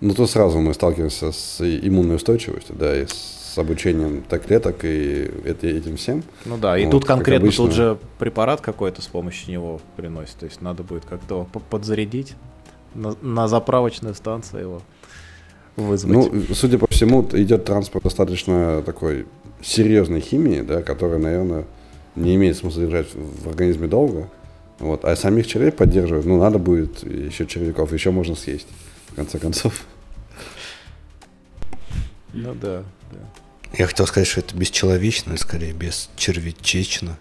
Ну, то сразу мы сталкиваемся с иммунной устойчивостью, да, и с обучением так клеток и этим всем. Ну да, и вот, тут конкретно тут же препарат какой-то с помощью него приносит, то есть надо будет как-то подзарядить на, на заправочной станции его вызвать. Ну, судя по всему, идет транспорт достаточно такой серьезной химии, да, которая, наверное, не имеет смысла держать в организме долго. Вот. А самих червей поддерживать, ну, надо будет еще червяков, еще можно съесть, в конце концов. Ну да, да. Я хотел сказать, что это бесчеловечно, скорее, бесчервячечно.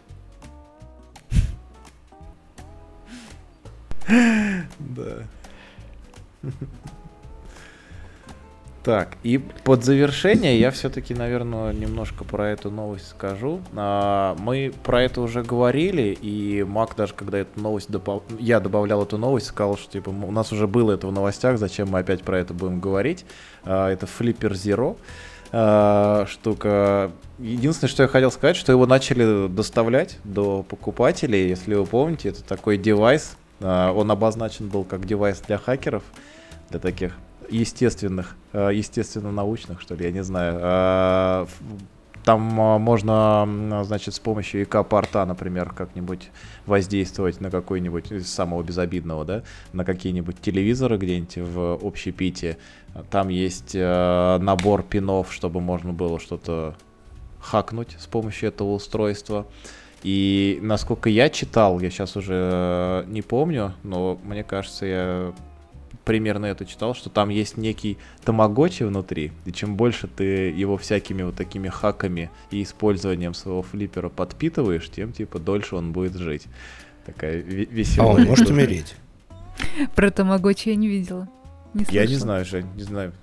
[laughs] Да. Так, и под завершение я все-таки, наверное, немножко про эту новость скажу. А, мы про это уже говорили, и Мак даже, когда эту новость добав... я добавлял эту новость, сказал, что типа у нас уже было это в новостях, зачем мы опять про это будем говорить. А, это Flipper Zero а, штука. Единственное, что я хотел сказать, что его начали доставлять до покупателей, если вы помните, это такой девайс. Он обозначен был как девайс для хакеров для таких естественных, э, естественно-научных, что ли, я не знаю. А, там а, можно, значит, с помощью ИК-порта, например, как-нибудь воздействовать на какой-нибудь, из самого безобидного, да, на какие-нибудь телевизоры где-нибудь в общепите. Там есть э, набор пинов, чтобы можно было что-то хакнуть с помощью этого устройства. И насколько я читал, я сейчас уже э, не помню, но мне кажется, я примерно это читал, что там есть некий тамагочи внутри, и чем больше ты его всякими вот такими хаками и использованием своего флиппера подпитываешь, тем типа дольше он будет жить. Такая веселая. А он может умереть? Про тамагочи я не видела. Не я не знаю, Жень, не знаю.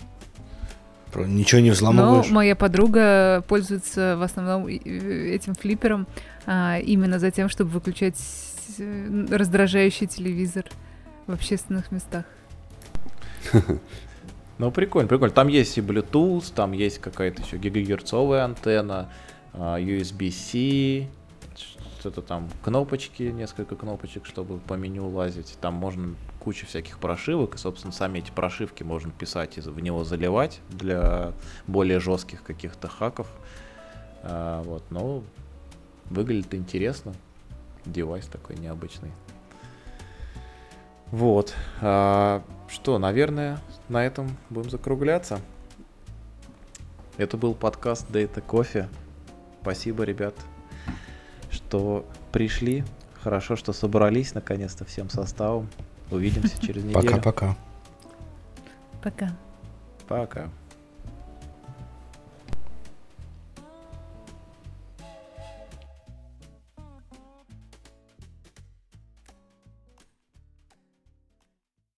Ничего не взламываешь? Но моя подруга пользуется в основном этим флиппером а, именно за тем, чтобы выключать э, раздражающий телевизор в общественных местах. [laughs] Ну, прикольно, прикольно. Там есть и Bluetooth, там есть какая-то еще гигагерцовая антенна, а, USB-C, что-то там, кнопочки, несколько кнопочек, чтобы по меню лазить. Там можно куча всяких прошивок, и, собственно, сами эти прошивки можно писать и в него заливать для более жестких каких-то хаков. А, вот, но выглядит интересно. Девайс такой необычный. Вот. А, что, наверное, на этом будем закругляться. Это был подкаст Data Coffee. Спасибо, ребят, что пришли. Хорошо, что собрались наконец-то всем составом. Увидимся через неделю. Пока-пока. Пока. Пока.